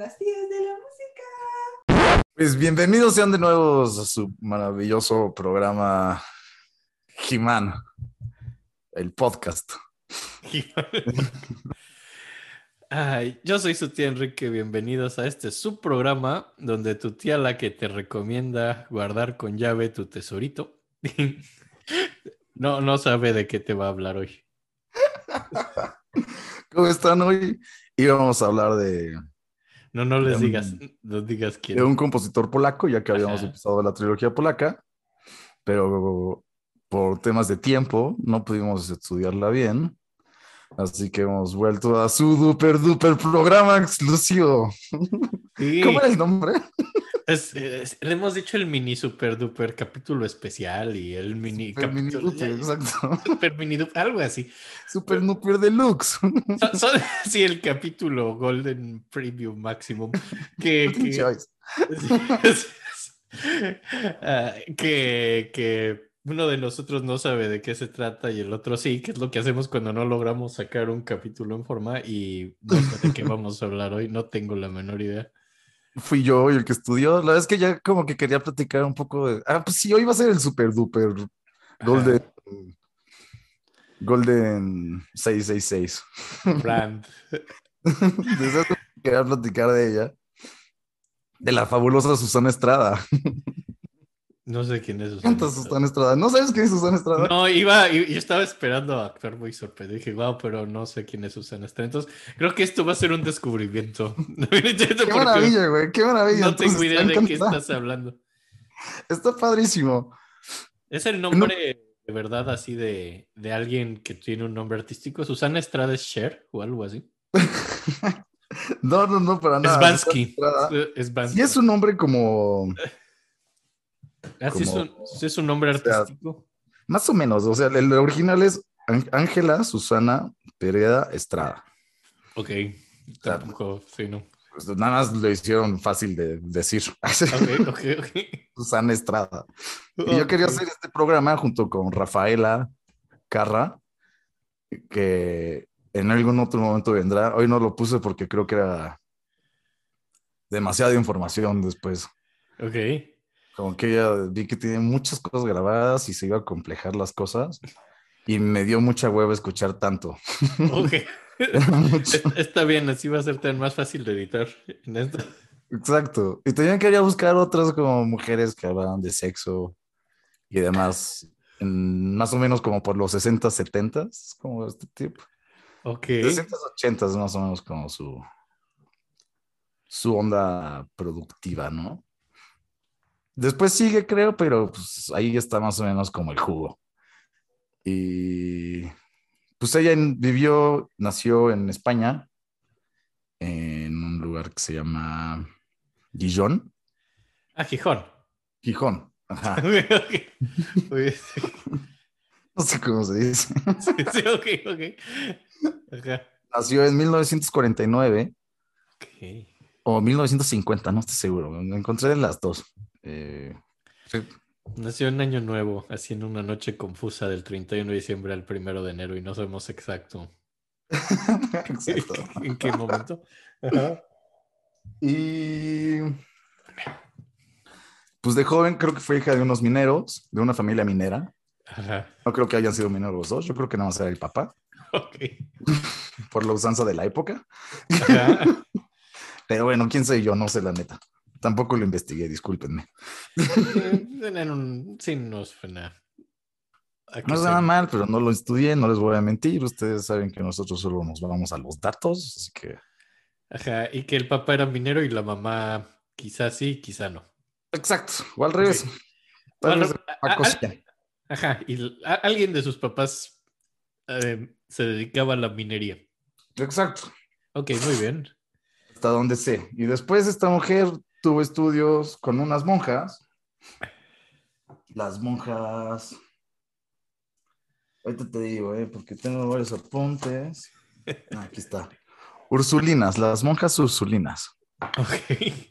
las tías de la música. Pues bienvenidos sean de nuevo a su maravilloso programa He-Man, el podcast. Ay, yo soy su tía Enrique, bienvenidos a este subprograma donde tu tía la que te recomienda guardar con llave tu tesorito. no, no sabe de qué te va a hablar hoy. ¿Cómo están hoy? Íbamos a hablar de, No, no les digas, no digas quién. de un compositor polaco, ya que habíamos Ajá. empezado la trilogía polaca, pero por temas de tiempo no pudimos estudiarla bien. Así que hemos vuelto a su duper duper programa exclusivo. Sí, ¿Cómo era el nombre? Es- es- le hemos dicho el mini super duper capítulo especial y el mini Super mini capítulo duper, exacto. super mini duper, algo así. Super duper deluxe. Son- son- sí, el capítulo Golden Preview Maximum. Que, que- Choice. Ah, que, que uno de nosotros no sabe de qué se trata y el otro sí, que es lo que hacemos cuando no logramos sacar un capítulo en forma y no sé de qué vamos a hablar hoy, no tengo la menor idea. Fui yo el que estudió. La verdad es que ya como que quería platicar un poco de. Ah, pues sí, hoy va a ser el super duper Golden. Golden 666. Brand. Desde quería platicar de ella. De la fabulosa Susana Estrada. No sé quién es. Susana Estrada. Susana Estrada. ¿No sabes quién es Susana Estrada? No, iba, y yo estaba esperando a actuar muy sorprendido. Dije, wow, pero no sé quién es Susana Estrada. Entonces, creo que esto va a ser un descubrimiento. Qué maravilla, güey. Qué maravilla. No tengo Entonces, idea me de qué estás hablando. Está padrísimo. ¿Es el nombre de verdad así de, de alguien que tiene un nombre artístico? ¿Susana Estrada es Cher o algo así? No, no, no, para nada. es Bansky. Es Bansky. Sí es un nombre como ¿Así es, un, sí es un nombre sea, artístico? más o menos. O sea, el original es Án- Ángela Susana Pereda Estrada. Ok. Tampoco, sí, no. Pues nada más lo hicieron fácil de decir. Ok, ok, ok. Susana Estrada. Y yo quería hacer este programa junto con Rafaela Carra, que en algún otro momento vendrá. Hoy no lo puse porque creo que era demasiada información después. Ok. Como que ella vi que tiene muchas cosas grabadas y se iba a complejar las cosas. Y me dio mucha hueva escuchar tanto. Ok. Es- Está bien, así va a ser tan más fácil de editar en esto. Exacto. Y también quería buscar otras como mujeres que hablaban de sexo y demás, en- más o menos como por los 60, 70, como este tipo. Ok. 60, 80 es más o menos como su, su onda productiva, ¿no? Después sigue, creo, pero pues ahí está más o menos como el jugo. Y pues ella vivió, nació en España, en un lugar que se llama Gijón. Ah, Gijón. Gijón. Ajá. No sé cómo se dice. Sí, sí, ok, ok. Ajá. Nació en 1949 Ok. o 1950, no estoy seguro. Me encontré en las dos. Eh, sí. Nació en Año Nuevo, así en una noche confusa del 31 de diciembre al 1 de enero y no sabemos exacto Exacto. en qué momento. Ajá. Y pues de joven creo que fue hija de unos mineros, de una familia minera. Ajá. No creo que hayan sido mineros los dos, yo creo que nada más era el papá, Ok. por la usanza de la época. Ajá. Pero bueno, quién soy yo, no sé la neta. Tampoco lo investigué, discúlpenme. Suena un- Sí, no suena. No nada mal, pero no lo estudié, no les voy a mentir. Ustedes saben que nosotros solo nos vamos a los datos, así que... Ajá. Y que el papá era minero y la mamá quizás sí, quizá no. Exacto, o al revés. Tal vez. Ajá. Y a- alguien de sus papás eh, se dedicaba a la minería. Exacto, Ok, muy bien. hasta donde sé. Y después esta mujer tuvo estudios con unas monjas. Las monjas... Ahorita te digo, ¿eh? porque tengo varios apuntes. Ah, aquí está. Ursulinas, las monjas ursulinas. Ok.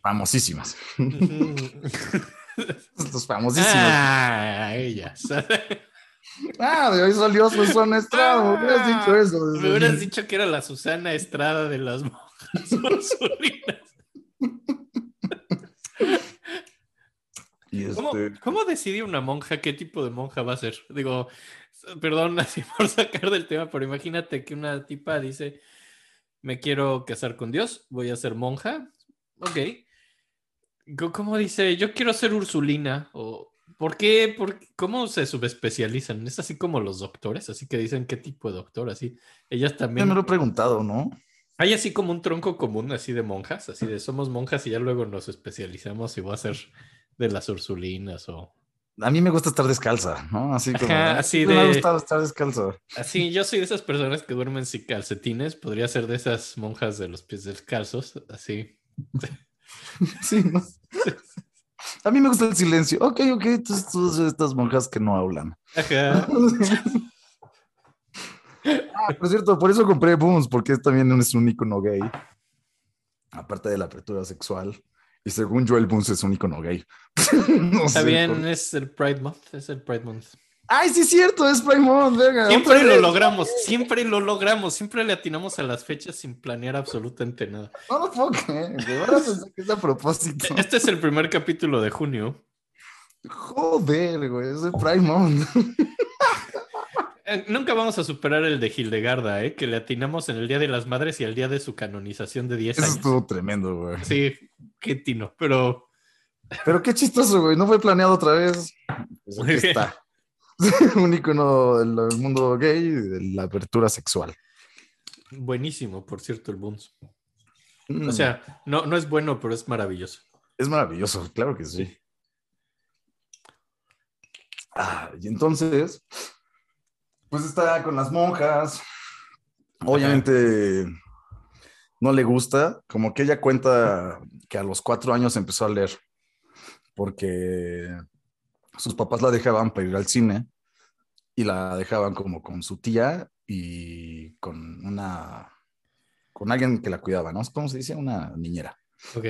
Famosísimas. Los famosísimos. ah, ellas. Ah, de hoy salió Susana Estrada. Me hubieras Ah, dicho eso. Me hubieras dicho que era la Susana Estrada de las monjas ursulinas. ¿Cómo, Este- cómo decide una monja qué tipo de monja va a ser? Digo, perdón así por sacar del tema, pero imagínate que una tipa dice, me quiero casar con Dios, voy a ser monja. Ok. ¿Cómo dice? Yo quiero ser Ursulina. O, ¿Por qué? ¿Por? ¿Cómo se subespecializan? Es así como los doctores, así que dicen qué tipo de doctor, así. Ellas también. me lo he preguntado, ¿no? Hay así como un tronco común, así de monjas, así de somos monjas y ya luego nos especializamos y voy a ser de las Ursulinas o A mí me gusta estar descalza, ¿no? Así como. Ajá, "Ay, así Me de- gusta estar descalzo. así. Yo soy de esas personas que duermen sin calcetines, podría ser de esas monjas de los pies descalzos, así. Sí, ¿no? A mí me gusta el silencio. Ok, ok, entonces todas estas monjas que no hablan. Ajá. Ah, por cierto, por eso compré Boons, porque también es un icono gay. Aparte de la apertura sexual. Y según yo, el Boons es un icono gay. No Está sé bien, por- es el Pride Month, es el Pride Month. Ay, sí, es cierto, es Prime Month, venga. Siempre lo logramos, siempre lo logramos, siempre le atinamos a las fechas sin planear absolutamente nada. No lo puedo creer, de verdad pensé que es a propósito. Este es el primer capítulo de junio. Joder, güey, es el Prime Month. Eh, Nunca vamos a superar el de Hildegarda, ¿eh? que le atinamos en el Día de las Madres y el día de su canonización de 10 Eso años. estuvo tremendo, güey. Sí, qué tino, pero Pero qué chistoso, güey. No fue planeado otra vez. Pues aquí está. Un icono del mundo gay y de la apertura sexual. buenísimo, por cierto, el Boons. Mm, O sea, no, no es bueno, pero es maravilloso. es maravilloso, claro que sí. Ah, y entonces, pues está con las monjas. Obviamente no le gusta, como que ella cuenta que a los cuatro años empezó a leer, porque sus papás la dejaban para ir al cine y la dejaban como con su tía y con una, con alguien que la cuidaba, ¿no? ¿Cómo se dice? Una niñera. Ok.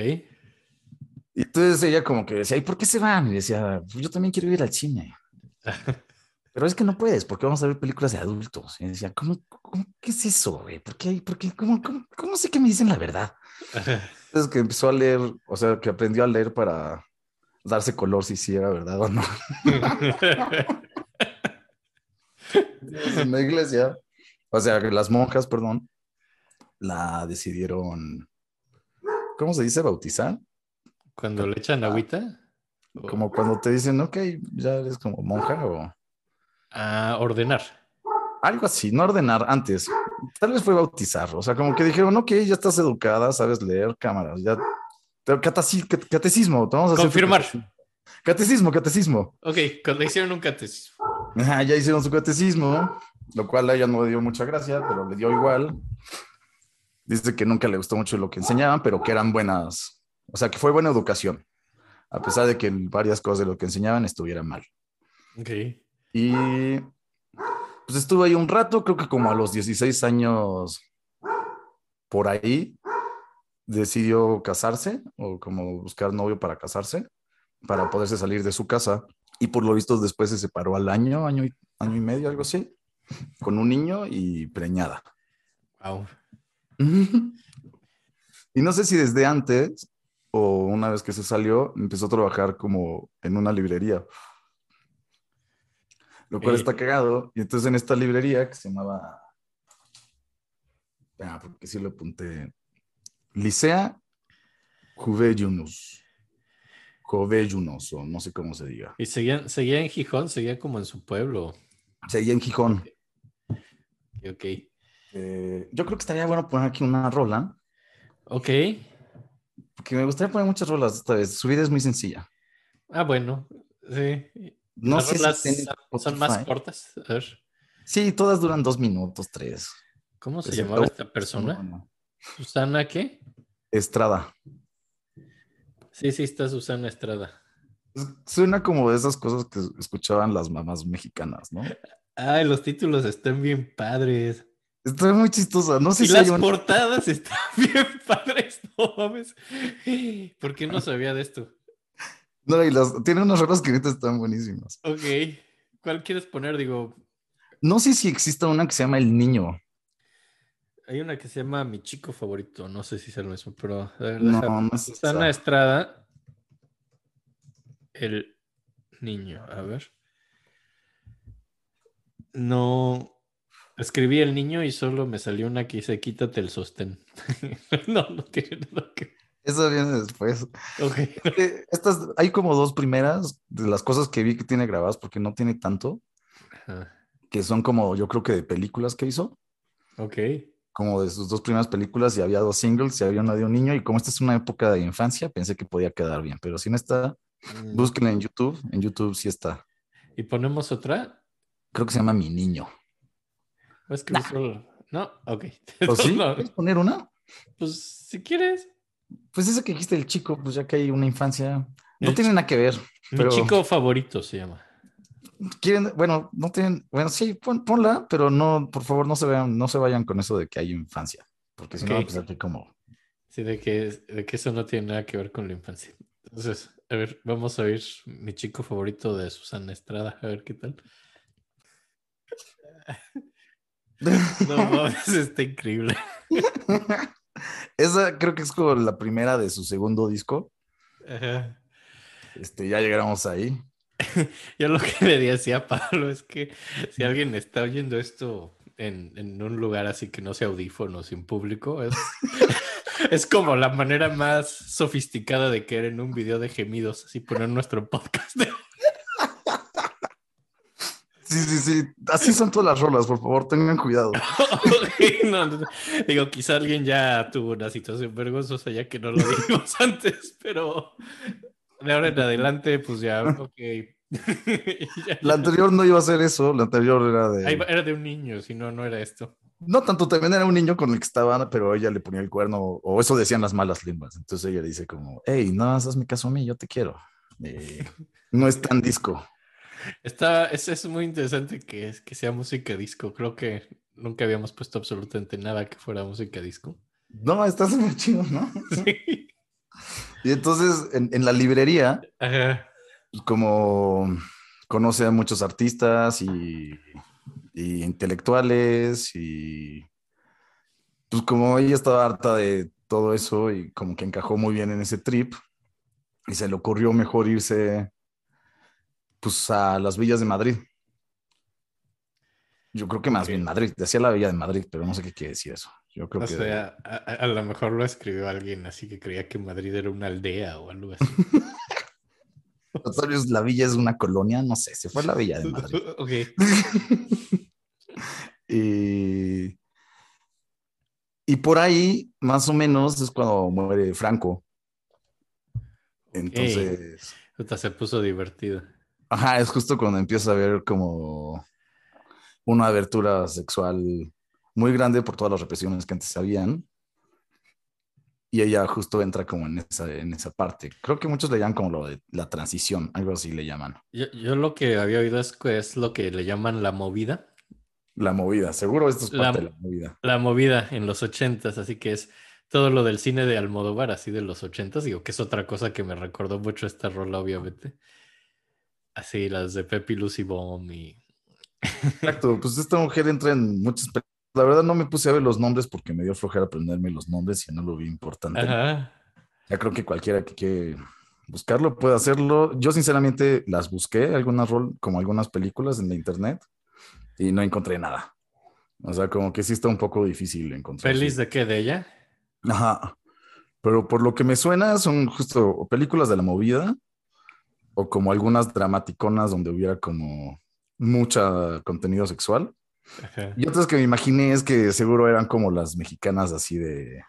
Y entonces ella como que decía, ¿y por qué se van? Y decía, "Pues yo también quiero ir al cine. Pero es que no puedes, porque vamos a ver películas de adultos. Y decía, ¿cómo, cómo- qué es eso, güey? ¿Por qué? ¿Por qué? ¿Cómo, cómo, cómo sé que me dicen la verdad? Entonces que empezó a leer, o sea, que aprendió a leer para darse color si sí era verdad o no. en la iglesia, o sea, que las monjas, perdón, la decidieron, ¿cómo se dice? Bautizar. Cuando le echan agüita. o- Como cuando te dicen, ok, ya eres como monja o A ordenar. Algo así, no ordenar antes. Tal vez fue bautizar, o sea, como que dijeron, ok, ya estás educada, sabes leer cámaras, ya. Catecismo, te vamos a Confirmar. catecismo. Catecismo, catecismo. Ok, cuando hicieron un catecismo. Ajá, ya hicieron su catecismo, lo cual a ella no le dio mucha gracia, pero le dio igual. Dice que nunca le gustó mucho lo que enseñaban, pero que eran buenas, o sea, que fue buena educación, a pesar de que varias cosas de lo que enseñaban estuvieran mal. Ok. Y pues estuve ahí un rato, creo que como a los 16 años por ahí, decidió casarse o como buscar novio para casarse, para poderse salir de su casa. Y por lo visto después se separó al año, año y, año y medio, algo así, con un niño y preñada. Wow. Y no sé si desde antes o una vez que se salió, empezó a trabajar como en una librería. Lo cual está cagado. Y entonces en esta librería que se llamaba. Ah, porque sí lo apunté. Licea Juvellunus. Juvellunus, o no sé cómo se diga. Y seguía, seguía en Gijón, seguía como en su pueblo. Seguía en Gijón. Ok. Eh, yo creo que estaría bueno poner aquí una rola. Ok. Porque me gustaría poner muchas rolas esta vez. Su vida es muy sencilla. Ah, bueno. Sí. No Las sé si son- más cortas. A ver. Sí, todas duran dos minutos, tres. ¿Cómo se llamaba esta persona? ¿Susana qué? Estrada. Sí, sí, está Susana Estrada. Es- Suena como de esas cosas que escuchaban las mamás mexicanas, ¿no? Ay, los títulos están bien padres. Está muy chistosa. No sé Y si las portadas están bien padres, no mames. ¿Por qué no sabía de esto? No, y las... tiene unas rolas que neta están buenísimas. Ok. ¿Cuál quieres poner? Digo, No sé si exista una que se llama El Niño. hay una que se llama Mi Chico Favorito. No sé si es el mismo, pero a ver, No, no es Susana esa. Estrada. El niño, a ver. No. Escribí el niño y solo me salió una que dice quítate el sostén. no, no tiene nada que Eso viene después. Ok. Eh, Estas, hay como dos primeras de las cosas que vi que tiene grabadas, porque no tiene tanto, Ajá. que son como, yo creo que de películas que hizo, Ok. como de sus dos primeras películas, y había dos singles, y había una de un niño, y como esta es una época de infancia, pensé que podía quedar bien, pero si no está, Mm, búsquenla en YouTube, en YouTube sí está. ¿Y ponemos otra? Creo que se llama Mi Niño. ¿O es que Nah. solo- No, ok. ¿O sí? No, ¿Quieres poner una? Pues si quieres. Pues esa que dijiste el chico, pues ya que hay una infancia, no El tiene nada que ver. Mi Pero- chico favorito se llama. Quieren, bueno, no tienen, bueno, sí, pon- ponla, pero no, por favor, no se vean, no se vayan con eso de que hay infancia, porque si no, Ok. pues aquí como, Sí, de que, de que eso no tiene nada que ver con la infancia. Entonces, a ver, vamos a oír mi chico favorito de Susana Estrada, a ver qué tal. No mames, está increíble. esa creo que es como la primera de su segundo disco, Ajá. este, ya llegamos ahí. Yo lo que le decía a Pablo es que si alguien está oyendo esto en, en un lugar así que no sea audífono, sin público, es, es como la manera más sofisticada de caer en un video de gemidos, así poner nuestro podcast. Sí, sí, sí, así son todas las rolas, por favor, tengan cuidado. Ok, no, no. Digo, quizá alguien ya tuvo una situación vergonzosa ya que no lo dijimos antes, pero de ahora en adelante, pues ya, ok. La anterior no iba a ser eso, la anterior era de, era de un niño, si no, no era esto. no tanto, también era un niño con el que estaban, pero ella le ponía el cuerno, o eso decían las malas lenguas, entonces ella dice como, hey, no, hazme caso a mí, yo te quiero. Eh, no es tan disco. Está, es, es muy interesante que, que sea música disco. Creo que nunca habíamos puesto absolutamente nada que fuera música disco. No, está súper chido, ¿no? Sí. Y entonces en, en la librería, Ajá. pues, como conoce a muchos artistas y, y intelectuales y pues como ella estaba harta de todo eso y como que encajó muy bien en ese trip y se le ocurrió mejor irse pues a las villas de Madrid. Yo creo que más bien Madrid, decía la villa de Madrid, pero no sé qué quiere decir eso. Yo creo O que sea, a, lo mejor lo escribió alguien así que creía que Madrid era una aldea o algo así. la villa es una colonia, no sé, se fue a la villa de Madrid. ok. y, y por ahí, más o menos, es cuando muere Franco. Entonces, Puta, se puso divertido. Ajá, es justo cuando empieza a ver como una abertura sexual muy grande por todas las represiones que antes habían. Y ella justo entra como en esa, en esa parte. Creo que muchos le llaman como lo de la transición, algo así le llaman. Yo, yo lo que había oído es que es lo que le llaman la movida. La movida, seguro esto es La- parte de la movida. La movida en los ochentas, así que es todo lo del cine de Almodóvar, así de los ochentas, digo que es otra cosa que me recordó mucho esta rola, obviamente. Así las de Pepe Lucy Bomb y... Exacto, pues esta mujer entra en muchas. La verdad no me puse a ver los nombres porque me dio flojera aprenderme los nombres y no lo vi importante. Ajá. Ya creo que cualquiera que quiere buscarlo puede hacerlo. Yo sinceramente las busqué, algunas rol, como algunas películas en la internet y no encontré nada. O sea, como que sí está un poco difícil encontrar. ¿Feliz de qué? ¿De ella? Ajá. Pero por lo que me suena son justo películas de la movida o como algunas dramaticonas donde hubiera como mucha contenido sexual. Ajá. Y otras que me imaginé es que seguro eran como las mexicanas así de.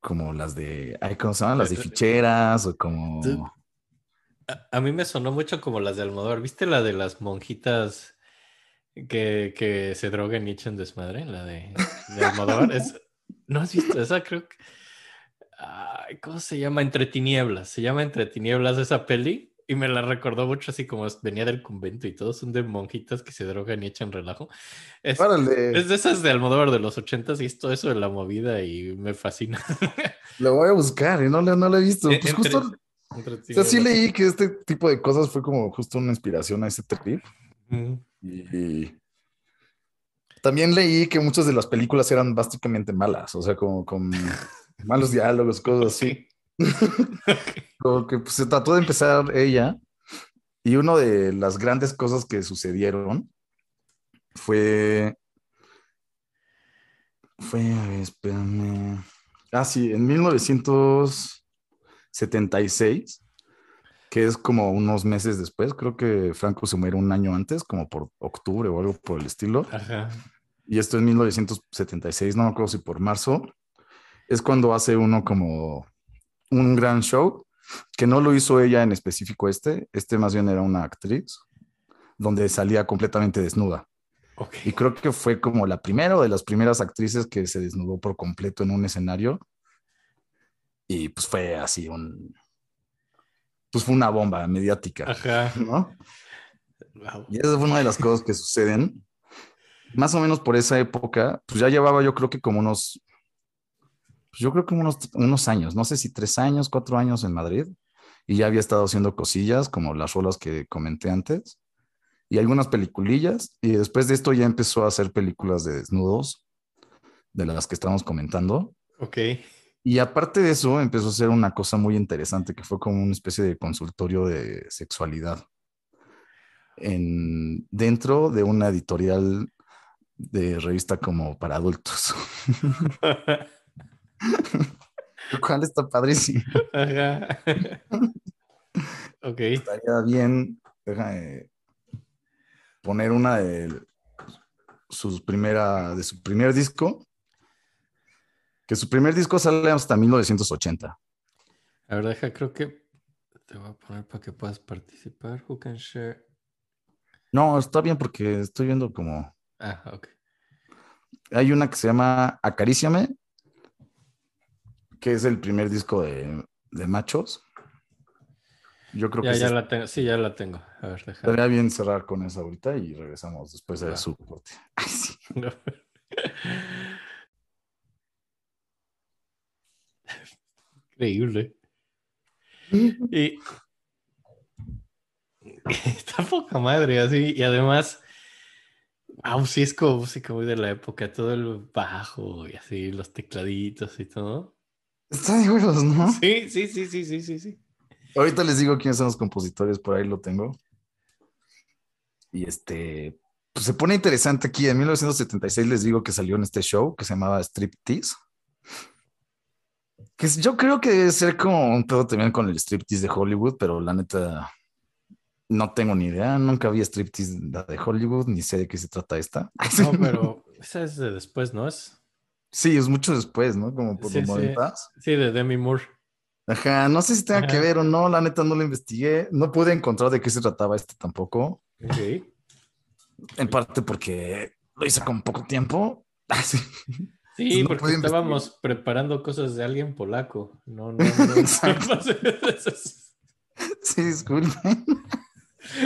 Como las de. Ay, ¿Cómo se llaman? Las de ficheras o como. A, a mí me sonó mucho como las de Almodóvar. ¿Viste la de las monjitas que, que se droguen y echen desmadre? La de, de Almodóvar. Es- ¿No has visto esa? Creo que... Ay, ¿Cómo se llama? Entre tinieblas. Se llama Entre tinieblas esa peli. Y me la recordó mucho así como venía del convento y todos son de monjitas que se drogan y echan relajo. Es, de esas de Almodóvar de los ochentas y es todo eso de la movida y me fascina. lo voy a buscar y no, le- no lo he visto. Pues entre- justo. Entre O sea, sí leí que este tipo de cosas fue como justo una inspiración a ese trip. Mm. Y también leí que muchas de las películas eran básicamente malas, o sea, como con malos diálogos, cosas así. Como que pues, se trató de empezar ella Y una de las grandes cosas que sucedieron fue. Fue, a ver, espérame. Ah, sí, en 1976, que es como unos meses después, creo que Franco se muere un año antes, como por octubre o algo por el estilo. Ajá. Y esto en 1976, no me acuerdo si por marzo, es cuando hace uno como un gran show, que no lo hizo ella en específico este, este más bien era una actriz, donde salía completamente desnuda. Y creo que fue como la primera o de las primeras actrices que se desnudó por completo en un escenario. Y pues fue así un... Pues fue una bomba mediática, Ajá. ¿no? Wow. Y esa fue una de las cosas que suceden. Más o menos por esa época, pues ya llevaba yo creo que como unos, pues yo creo que unos, unos años, no sé si tres años, cuatro años en Madrid, y ya había estado haciendo cosillas como las rolas que comenté antes, y algunas peliculillas, y después de esto ya empezó a hacer películas de desnudos, de las que estamos comentando. Ok. Y aparte de eso, empezó a hacer una cosa muy interesante que fue como una especie de consultorio de sexualidad en, dentro de una editorial de revista como para adultos. Lo cual está padrísimo. Ajá. ok. Estaría bien déjame poner una de sus primera, de su primer disco. Que su primer disco sale hasta 1980. A ver, deja, creo que te voy a poner para que puedas participar. Who can share? No, está bien porque estoy viendo como. Ah, ok. Hay una que se llama Acaríciame, que es el primer disco de, de machos. Yo creo Ya, que ya sí la tengo. Sí, ya la tengo. A ver, estaría bien cerrar con esa ahorita y regresamos después de Va. su corte. Ay, sí. Increíble. Y está poca madre así. Y además, wow, sí es como música muy de la época, todo el bajo y así, los tecladitos y todo. Está de huevos, ¿no? Sí, sí, sí, sí, sí, sí, sí. Ahorita les digo quiénes son los compositores, por ahí lo tengo. Y este, pues se pone interesante aquí. En 1976 les digo que salió en este show que se llamaba Striptease. Que yo creo que debe ser como un pedo también con el striptease de Hollywood, pero la neta no tengo ni idea. Nunca vi striptease de Hollywood, ni sé de qué se trata esta. No, pero esa es de después, ¿no? Es, Sí, es mucho después, ¿no? Como por Sí, los sí. sí, de Demi Moore. Ajá, no sé si tenga que ver o no, la neta no lo investigué. No pude encontrar de qué se trataba este tampoco. Ok. En parte porque lo hice con poco tiempo. Ah, sí. Sí, No porque investigar. estábamos preparando cosas de alguien polaco. No, no, no. No. Sí, disculpen.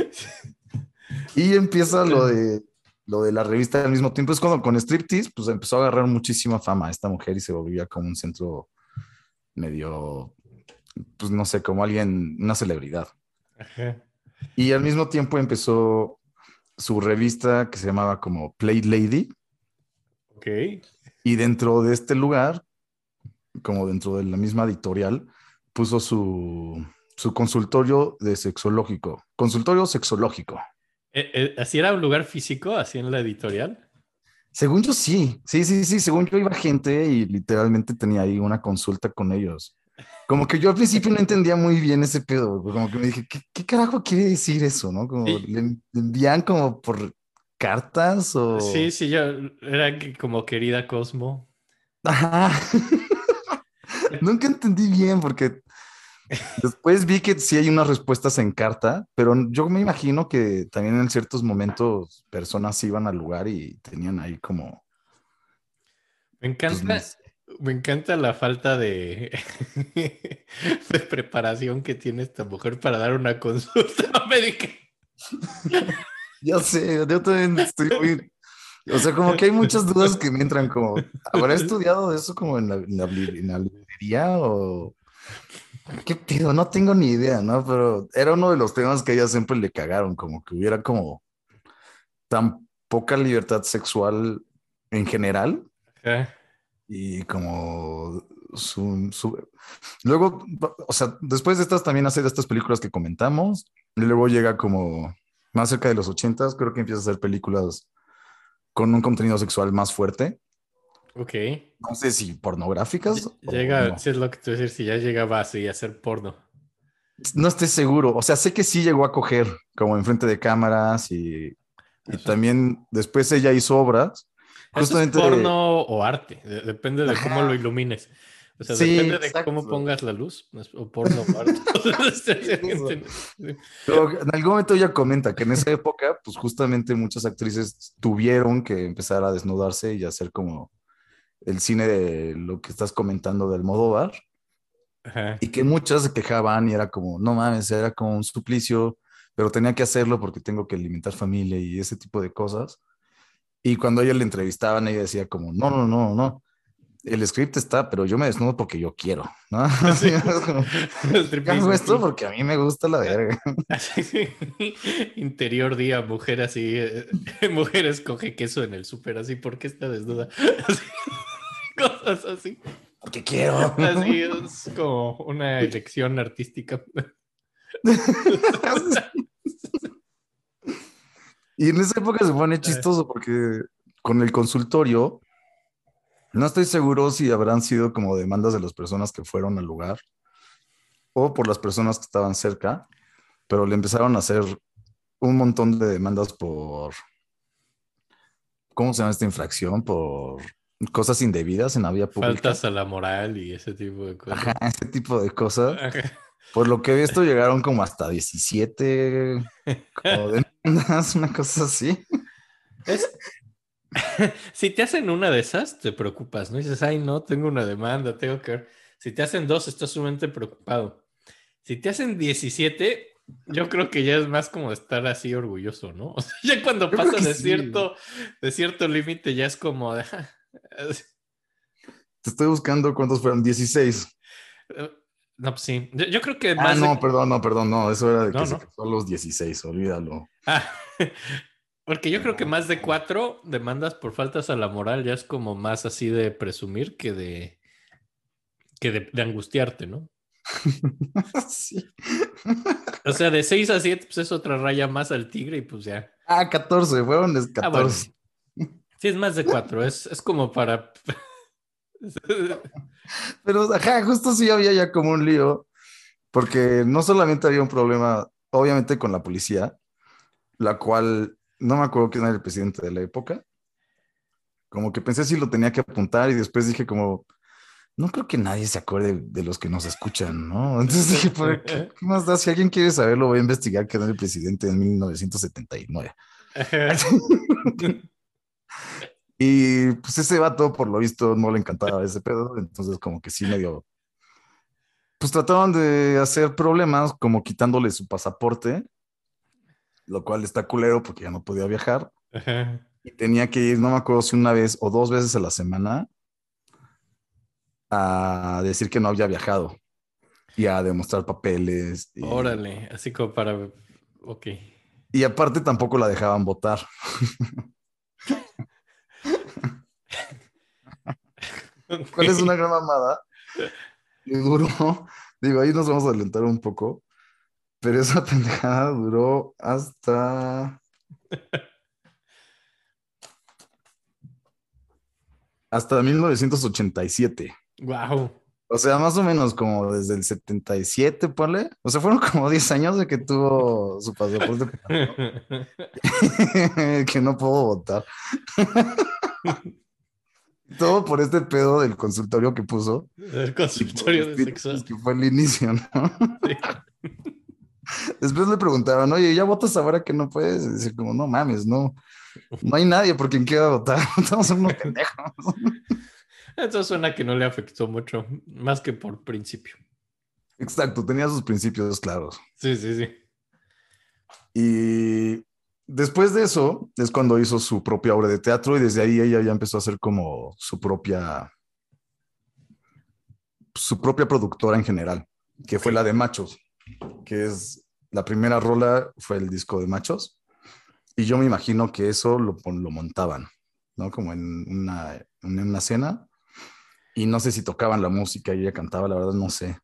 Y empieza lo de lo de la revista al mismo tiempo. Es cuando con Striptease, pues empezó a agarrar muchísima fama esta mujer y se volvía como un centro medio, pues no sé, como alguien, una celebridad. Ajá. Y al mismo tiempo empezó su revista que se llamaba como Play Lady. Ok. Y dentro de este lugar, como dentro de la misma editorial, puso su, su consultorio de sexológico. Consultorio sexológico. Eh, eh, ¿Así era un lugar físico, así en la editorial? Según yo sí, sí, sí, sí, según yo iba gente y literalmente tenía ahí una consulta con ellos. Como que yo al principio no entendía muy bien ese pedo, como que me dije, ¿qué, qué carajo quiere decir eso? ¿No? Como Sí. le, envían como por cartas o... Sí, sí, yo era como querida Cosmo. Ajá. Nunca entendí bien porque después vi que sí hay unas respuestas en carta, pero yo me imagino que también en ciertos momentos personas iban al lugar y tenían ahí como... Me pues, encanta, me encanta la falta de, de preparación que tiene esta mujer para dar una consulta médica. Ya sé, yo también estoy muy... O sea, como que hay muchas dudas que me entran como, ¿habrá estudiado eso como en la, en la li- en la librería o...? ¿Qué pido? No tengo ni idea, ¿no? Pero era uno de los temas que a ella siempre le cagaron, como que hubiera como tan poca libertad sexual en general y como su, su- Luego, o sea, después de estas también hace de estas películas que comentamos, Y luego llega como más cerca de los ochentas, creo que empieza a hacer películas con un contenido sexual más fuerte. Ok. No sé si pornográficas. Llega, no. si es lo que tú decir, si ya llegaba así a hacer porno. No estoy seguro. O sea, sé que sí llegó a coger como enfrente de cámaras y, y también después ella hizo obras. ¿Eso es Justamente. porno o arte? De- depende de cómo lo ilumines. O sea, Sí, depende de exacto. cómo pongas la luz. O porno o arte. Pero en algún momento ella comenta que en esa época, pues justamente muchas actrices tuvieron que empezar a desnudarse y hacer como el cine de lo que estás comentando del Modóvar. Ajá. y que muchas se quejaban y era como, no mames, era como un suplicio, pero tenía que hacerlo porque tengo que alimentar familia y ese tipo de cosas. Y cuando ella le entrevistaban, ella decía como, no, no, no, no, el script está, pero yo me desnudo porque yo quiero, ¿no? Sí. Es como, Hago esto porque a mí me gusta la verga. Así, sí. Interior día, mujer así, eh, mujer escoge queso en el súper, así, ¿por qué está desnuda? Así, cosas así. Porque quiero. Así es como una elección artística. Y en esa época se pone chistoso porque con el consultorio, no estoy seguro si habrán sido como demandas de las personas que fueron al lugar o por las personas que estaban cerca, pero le empezaron a hacer un montón de demandas por, ¿cómo se llama esta infracción? Por cosas indebidas en la vía pública. Faltas a la moral y ese tipo de cosas. Ajá, ese tipo de cosas. Ajá. Por lo que he visto, llegaron como hasta 17 como demandas, una cosa así. Es- si te hacen una de esas, te preocupas, ¿no? Dices, ay, no, tengo una demanda, tengo que ver. Si te hacen dos, estás sumamente preocupado. Si te hacen 17, yo creo que ya es más como estar así orgulloso, ¿no? O sea, ya cuando que de cierto, de cierto límite, ya es como de, Te estoy buscando cuántos fueron, 16. No, pues sí. Yo, yo creo que Ah, más de- no, perdón, no, perdón, no, eso era de que No, se no. casó a los 16, olvídalo. Ah, porque yo creo que más de cuatro demandas por faltas a la moral ya es como más así de presumir que de que de, de angustiarte, ¿no? sí. O sea, de 6 a 7, pues es otra raya más al tigre y pues ya. Ah, 14, fueron es Ah, bueno. 14. Sí, es más de cuatro, es, es como para... Pero, ajá, justo sí había ya como un lío, porque no solamente había un problema, obviamente, con la policía, la cual no me acuerdo quién era el presidente de la época. Como que pensé si lo tenía que apuntar y después dije como, no creo que nadie se acuerde de los que nos escuchan, ¿no? Entonces dije, ¿por qué, qué más da? Si alguien quiere saberlo, voy a investigar quién era el presidente en 1979. Y pues ese vato, por lo visto, no le encantaba ese pedo, entonces como que sí medio... Pues trataron de hacer problemas como quitándole su pasaporte, lo cual está culero porque ya no podía viajar. Ajá. Y tenía que ir, no me acuerdo si una vez o dos veces a la semana a decir que no había viajado y a demostrar papeles. Y, Órale, así como para... Ok. y aparte tampoco la dejaban votar. ¿Cuál es una gran mamada? Y duró, digo, ahí nos vamos a adelantar un poco, pero esa pendejada duró hasta... Hasta 1987. Wow. O sea, más o menos como desde el 77, ponle. O sea, fueron como 10 años de que tuvo su pasaporte que no puedo votar. Todo por este pedo del consultorio que puso. El consultorio de sexo. Que fue el inicio, ¿no? Sí. Después le preguntaban, oye, ¿ya votas ahora que no puedes? Y decir como, no mames, no. No hay nadie por quien quiera votar. Estamos unos pendejos. Eso suena que no le afectó mucho, más que por principio. Exacto, tenía sus principios claros. Sí, sí, sí. Y después de eso es cuando hizo su propia obra de teatro y desde ahí ella ya empezó a hacer como su propia su propia productora en general, que fue la de Machos, que es la primera rola fue el disco de Machos y yo me imagino que eso lo, lo montaban, ¿no? Como en una, en una cena y no sé si tocaban la música y ella cantaba, la verdad no sé.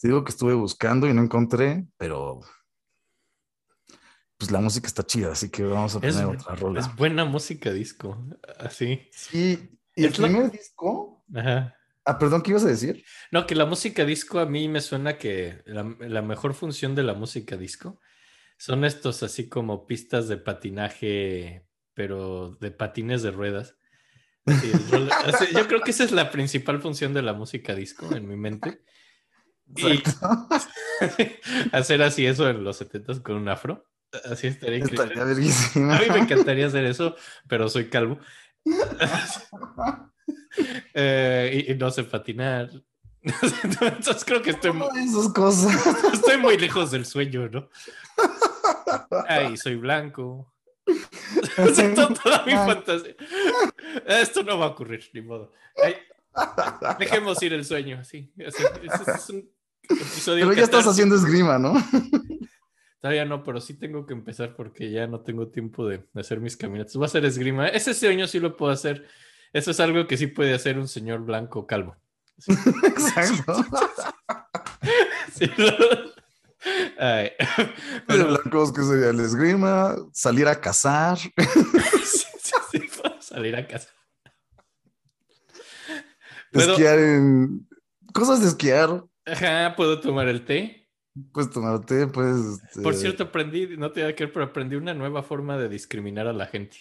Te digo que estuve buscando y no encontré, pero pues la música está chida, así que vamos a poner Es, otra rola. es buena música disco. Así. Sí, y el Es la- primer disco. Ajá. Ah, perdón, ¿qué ibas a decir? No, que la música disco a mí me suena que la, la mejor función de la música disco son estos así como pistas de patinaje, pero de patines de ruedas. Yo creo que esa es la principal función de la música disco en mi mente. Y hacer así eso en los 70 con un afro. Así estaría. A mí me encantaría hacer eso, pero soy calvo. Eh, y, y no sé patinar. Entonces creo que estoy, mu- Todas esas cosas. estoy muy lejos del sueño, ¿no? Ay, soy blanco. Toda toda mi fantasía. Esto no va a ocurrir, ni modo. Ay, dejemos ir el sueño, es un episodio Pero ya estás haciendo esgrima, ¿no? Todavía no, pero sí tengo que empezar porque ya no tengo tiempo de, de hacer mis caminatas. Voy a hacer esgrima. Ese sueño sí lo puedo hacer. Eso es algo que sí puede hacer un señor blanco calvo. Exacto. Sí, lo- Ay, Pero blancos, que sería el esgrima, salir a cazar. sí, sí, sí, salir a. Puedo- Esquiar en. Cosas de esquiar. Ajá, puedo tomar el té. Puedes tomarte, puedes. este, Por cierto, aprendí, no te voy a creer, pero aprendí una nueva forma de discriminar a la gente.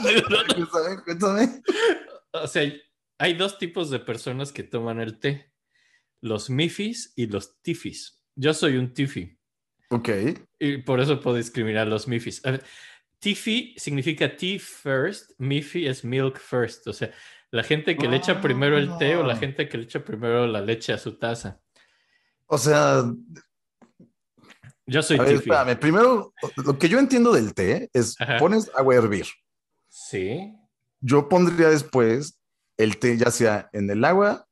Cuéntame, cuéntame. O sea, hay dos tipos de personas que toman el té. Los mifis y los tifis. Yo soy un tifi Ok. y por eso puedo discriminar a los mifis. A ver, tifi significa tea first, mifi es milk first. O sea, la gente que le echa primero el té o la Ah. gente que le echa primero la leche a su taza. O sea, Yo soy a ver, espérame. Primero, lo que yo entiendo del té es Ajá. pones agua a hervir. Sí. Yo pondría después el té, ya sea en el agua,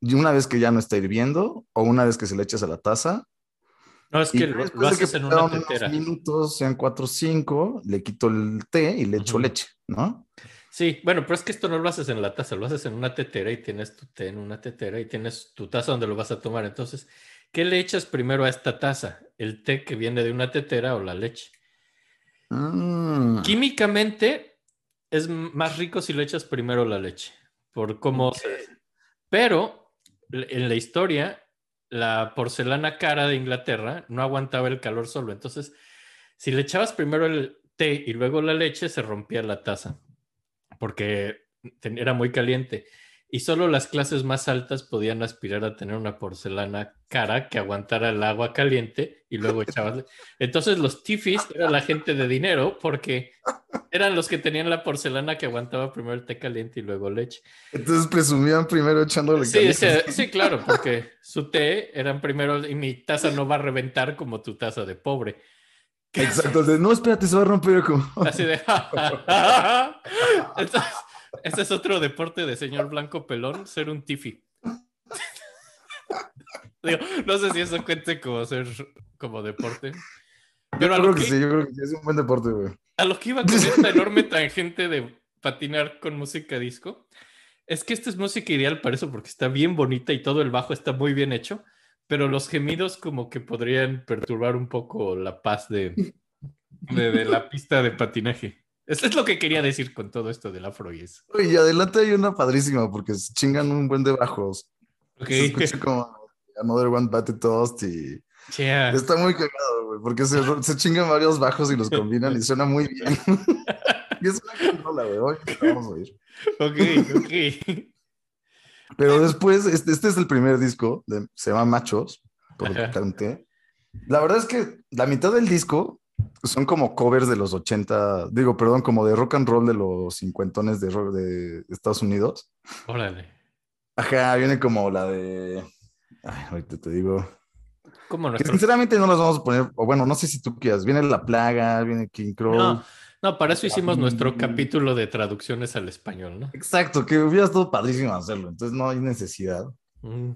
y una vez que ya no está hirviendo, o una vez que se le echas a la taza. No, es que lo, que haces en una unos tetera. minutos, sean cuatro o cinco, le quito el té y le echo leche, ¿no? Sí, bueno, pero es que esto no lo haces en la taza, lo haces en una tetera y tienes tu té en una tetera y tienes tu taza donde lo vas a tomar. Entonces, ¿qué le echas primero a esta taza? ¿El té que viene de una tetera o la leche? Mm. Químicamente es más rico si le echas primero la leche, por cómo se- Pero en la historia, la porcelana cara de Inglaterra no aguantaba el calor solo. Entonces, si le echabas primero el té y luego la leche, se rompía la taza, porque era muy caliente. Y solo las clases más altas podían aspirar a tener una porcelana cara que aguantara el agua caliente y luego echabas. Entonces los tifis era la gente de dinero porque eran los que tenían la porcelana que aguantaba primero el té caliente y luego leche. Entonces presumían primero echándole Sí, caliente. sí, sí, claro, porque su té eran primero y mi taza no va a reventar como tu taza de pobre. Exacto. de, no, espérate, se va a romper. Como... Así de. Entonces, ese es otro deporte de señor blanco pelón, ser un tifi. Digo, no sé si eso cuente como ser como deporte. Pero yo creo que que, sí, yo creo que sí, es un buen deporte, güey. a lo que iba con esta enorme tangente de patinar con música disco, es que esta es música ideal para eso porque está bien bonita y todo el bajo está muy bien hecho, pero los gemidos como que podrían perturbar un poco la paz de, de, de la pista de patinaje. Eso es lo que quería decir con todo esto del afro y eso. Y adelante hay una padrísima porque se chingan un buen de bajos. Ok. Se escucha como Another One Batted Toast y Yeah. está muy cagado, güey, porque se, se chingan varios bajos y los combinan y suena muy bien. y es una controla, güey. La vamos a oír. Ok, ok. Pero después, este, este es el primer disco, de- se llama Machos, por lo canté. La verdad es que la mitad del disco son como covers de los 80, digo, perdón, como de rock and roll de los cincuentones de, rock de Estados Unidos. Órale. Ajá, viene como la de. Ay, ahorita te digo. Como Que sinceramente no las vamos a poner, o bueno, no sé si tú quieras. Viene La Plaga, viene King Crow. No, no, para eso hicimos nuestro Mm. capítulo de traducciones al español, ¿no? Exacto, que hubiera estado padrísimo hacerlo, entonces no hay necesidad. Mm.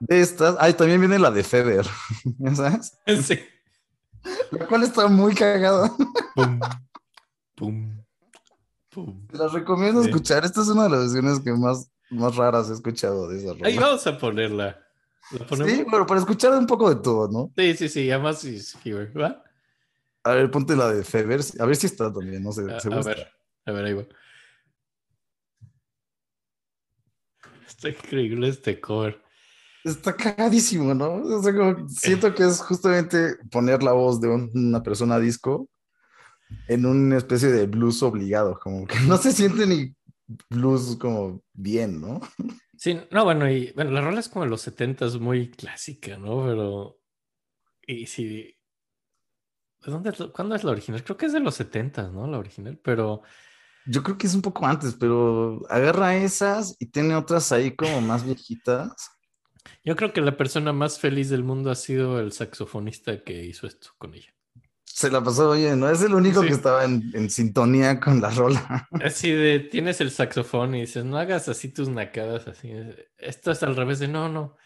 De estas, ay, también viene la de ¿ya sabes? Sí. La cual está muy cagada. Pum, pum, pum. Te las recomiendo Sí. escuchar. Esta es una de las versiones que más, más raras he escuchado de esa rola. Ahí vamos a ponerla. Sí, bueno, para escuchar un poco de todo, ¿no? Sí, sí, sí, además sí, sí, ¿va? A ver, ponte la de Fever, a ver si está también, no sé, A, a ver, a ver, ahí va. Está increíble este cover. Está cagadísimo, ¿no? O sea, como siento que es justamente poner la voz de un- una persona disco en una especie de blues obligado, como que no se siente ni blues como bien, ¿no? Sí, no, bueno, y bueno, la rola es como de los 70 es muy clásica, ¿no? Pero. Y sí. ¿De ¿Dónde es lo- ¿Cuándo es la original? Creo que es de los 70, ¿no? La original, pero. Yo creo que es un poco antes, pero agarra esas y tiene otras ahí como más viejitas. Yo creo que la persona más feliz del mundo ha sido el saxofonista que hizo esto con ella. Se la pasó bien, ¿no? Es el único Sí. que estaba en, en sintonía con la rola. Así de, tienes el saxofón y dices, no hagas así tus nacadas, así. Esto es al revés de, no, no,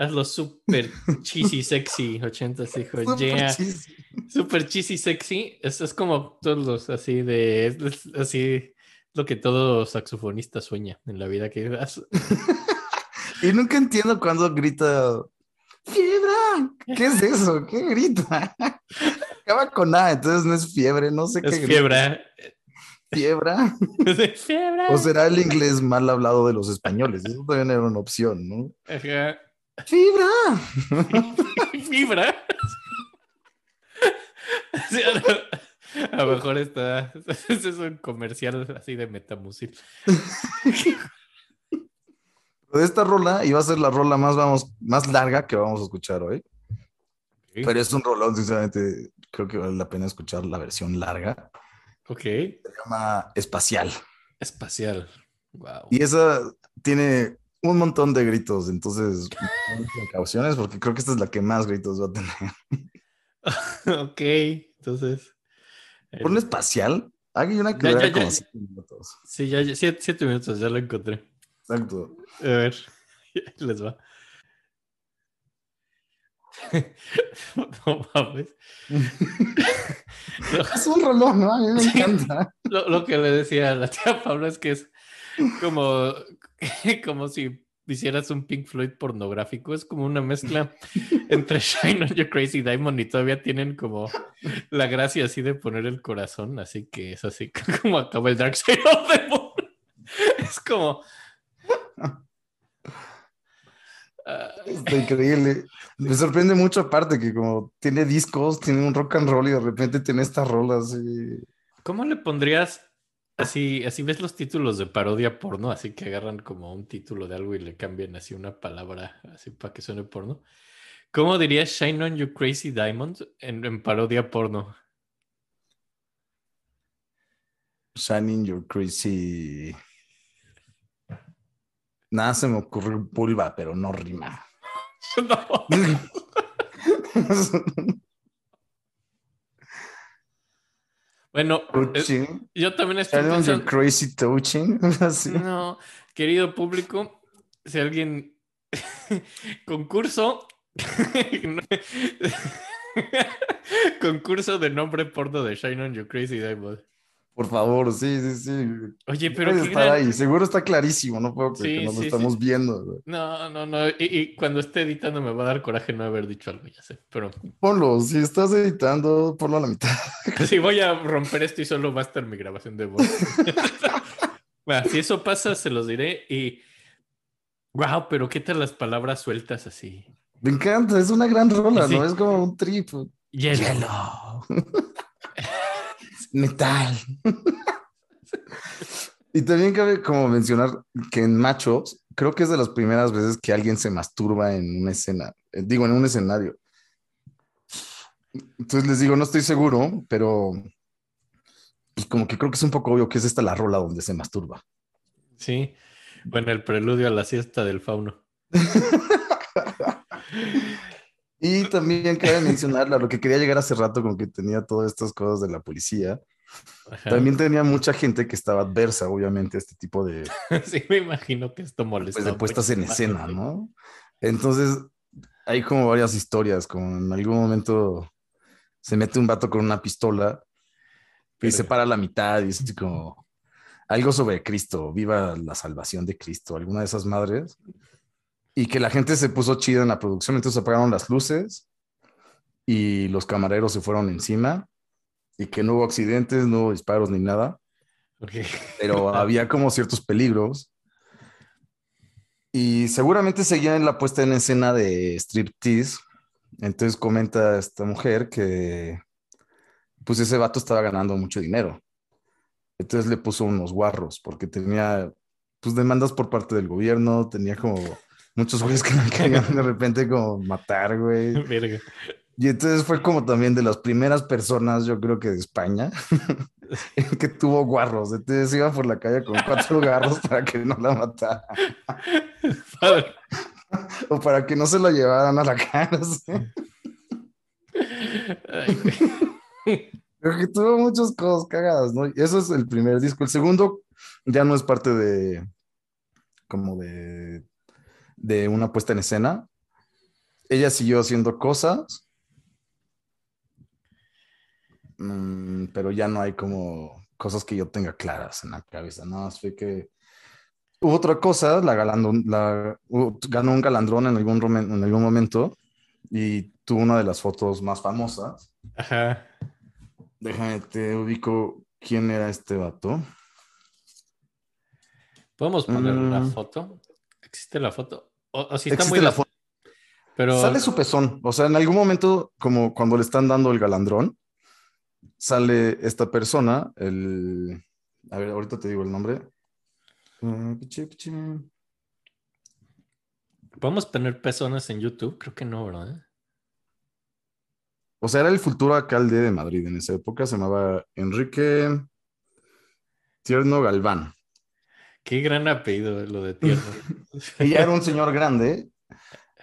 hazlo súper cheesy, sexy, 80, hijo, Súper yeah. chis- Súper cheesy, sexy. Eso es como todos los así de, es- así lo que todo saxofonista sueña en la vida, que Y nunca entiendo cuando grita ¡Fiebre! ¿Qué es eso? ¿Qué grita? Acaba con A, entonces no es fiebre, no sé qué es fiebre. ¿Fiebre? Es fiebre. ¿O será el inglés mal hablado de los españoles? Eso también era una opción, ¿no? Ajá. ¡Fibra! Fibra. Sí, a, lo, a lo mejor está. Ese es un comercial así de Metamucil. De esta rola iba a ser la rola más, vamos, más larga que vamos a escuchar hoy. Pero es un rolón, sinceramente, creo que vale la pena escuchar la versión larga. Ok. Se llama Espacial. Espacial. Wow. Y esa tiene un montón de gritos, entonces precauciones porque creo que esta es la que más gritos va a tener. ok. Entonces. eh, Ponle espacial. Hay una que Ya, ya, como ya. siete minutos. Sí, ya, siete, minutos, ya lo encontré. Exacto. A ver, les va. No mames. Es un rolón, ¿no? A mí me encanta. lo- lo que le decía a la tía Pablo es que es como, como si hicieras un Pink Floyd pornográfico. Es como una mezcla entre Shine on Your Crazy Diamond y todavía tienen como la gracia así de poner el corazón. Así que es así como acaba el Dark Side of the Moon. Es como. Ah, Está increíble. Me sorprende mucho aparte que como tiene discos, tiene un rock and roll y de repente tiene estas rolas. y- ¿Cómo le pondrías así, así ves los títulos de parodia porno, así que agarran como un título de algo y le cambian así una palabra así para que suene porno? ¿Cómo dirías Shine on You Crazy Diamond en, en parodia porno? Shining Your Crazy. Nada se me ocurre vulva, pero no rima. No. Bueno, yo también estoy pensando, Crazy Touching. No, querido público, si alguien concurso concurso de nombre porno de Shine on You Crazy Diamond. Por favor, sí, sí, sí. Oye, pero qué estar gran- ahí. Seguro está clarísimo, no puedo creer Sí, que no lo sí, estamos sí. viendo. güey. No, no, no. Y, y cuando esté editando me va a dar coraje no haber dicho algo, ya sé. Pero Ponlo, si estás editando, ponlo a la mitad. si voy a romper esto y solo va a estar mi grabación de voz. Bueno, si eso pasa, se los diré. Y wow, pero qué tal las palabras sueltas así. Me encanta, es una gran rola, Sí. ¿no? Es como un trip. Hielo. Metal. y también cabe como mencionar que en Machos, creo que es de las primeras veces que alguien se masturba en una escena, eh, digo, en un escenario. Entonces les digo, no estoy seguro, pero pues como que creo que es un poco obvio que es esta la rola donde se masturba. Sí. Bueno, el preludio a la siesta del fauno. Y también cabe mencionar a lo que quería llegar hace rato, como que tenía todas estas cosas de la policía. Ajá. También tenía mucha gente que estaba adversa, obviamente, a este tipo de, Sí, me imagino que esto molesta. pues, de puestas en escena, ¿no? Entonces, hay como varias historias, como en algún momento se mete un vato con una pistola y Pero- se para a la mitad y es como algo sobre Cristo, viva la salvación de Cristo, alguna de esas madres. Y que la gente se puso chida en la producción, entonces apagaron las luces y los camareros se fueron encima y que no hubo accidentes, no hubo disparos ni nada, pero había como ciertos peligros. Y seguramente seguía en la puesta en escena de striptease. Entonces comenta esta mujer que pues ese vato estaba ganando mucho dinero. Entonces le puso unos guarros porque tenía pues demandas por parte del gobierno, tenía como muchos güeyes que me querían de repente como matar, güey. Verga. Y entonces fue como también de las primeras personas, yo creo que de España, que tuvo guarros. Entonces iba por la calle con cuatro garros para que no la matara Padre. o para que no se lo llevaran a la cárcel. Creo que tuvo muchas cosas cagadas, ¿no? Y eso es el primer disco. El segundo ya no es parte de, como de, de una puesta en escena. Ella siguió haciendo cosas, mm, pero ya no hay como cosas que yo tenga claras en la cabeza, ¿no? Fue que hubo otra cosa, la, galandón- la ganó un galandrón en algún, en algún momento y tuvo una de las fotos más famosas. Ajá. Déjame, te ubico quién era este vato. ¿Podemos poner la Mm. foto? ¿Existe la foto? O, o si está Existe muy la foto. Pero Sale su pezón. O sea, en algún momento, como cuando le están dando el galandrón, sale esta persona, el... A ver, ahorita te digo el nombre. Pichi. ¿podemos poner pezones en YouTube? Creo que no, ¿verdad? O sea, era el futuro alcalde de Madrid en esa época. Se llamaba Enrique Tierno Galván. Qué gran apellido lo de tierno. Y ya era un señor grande.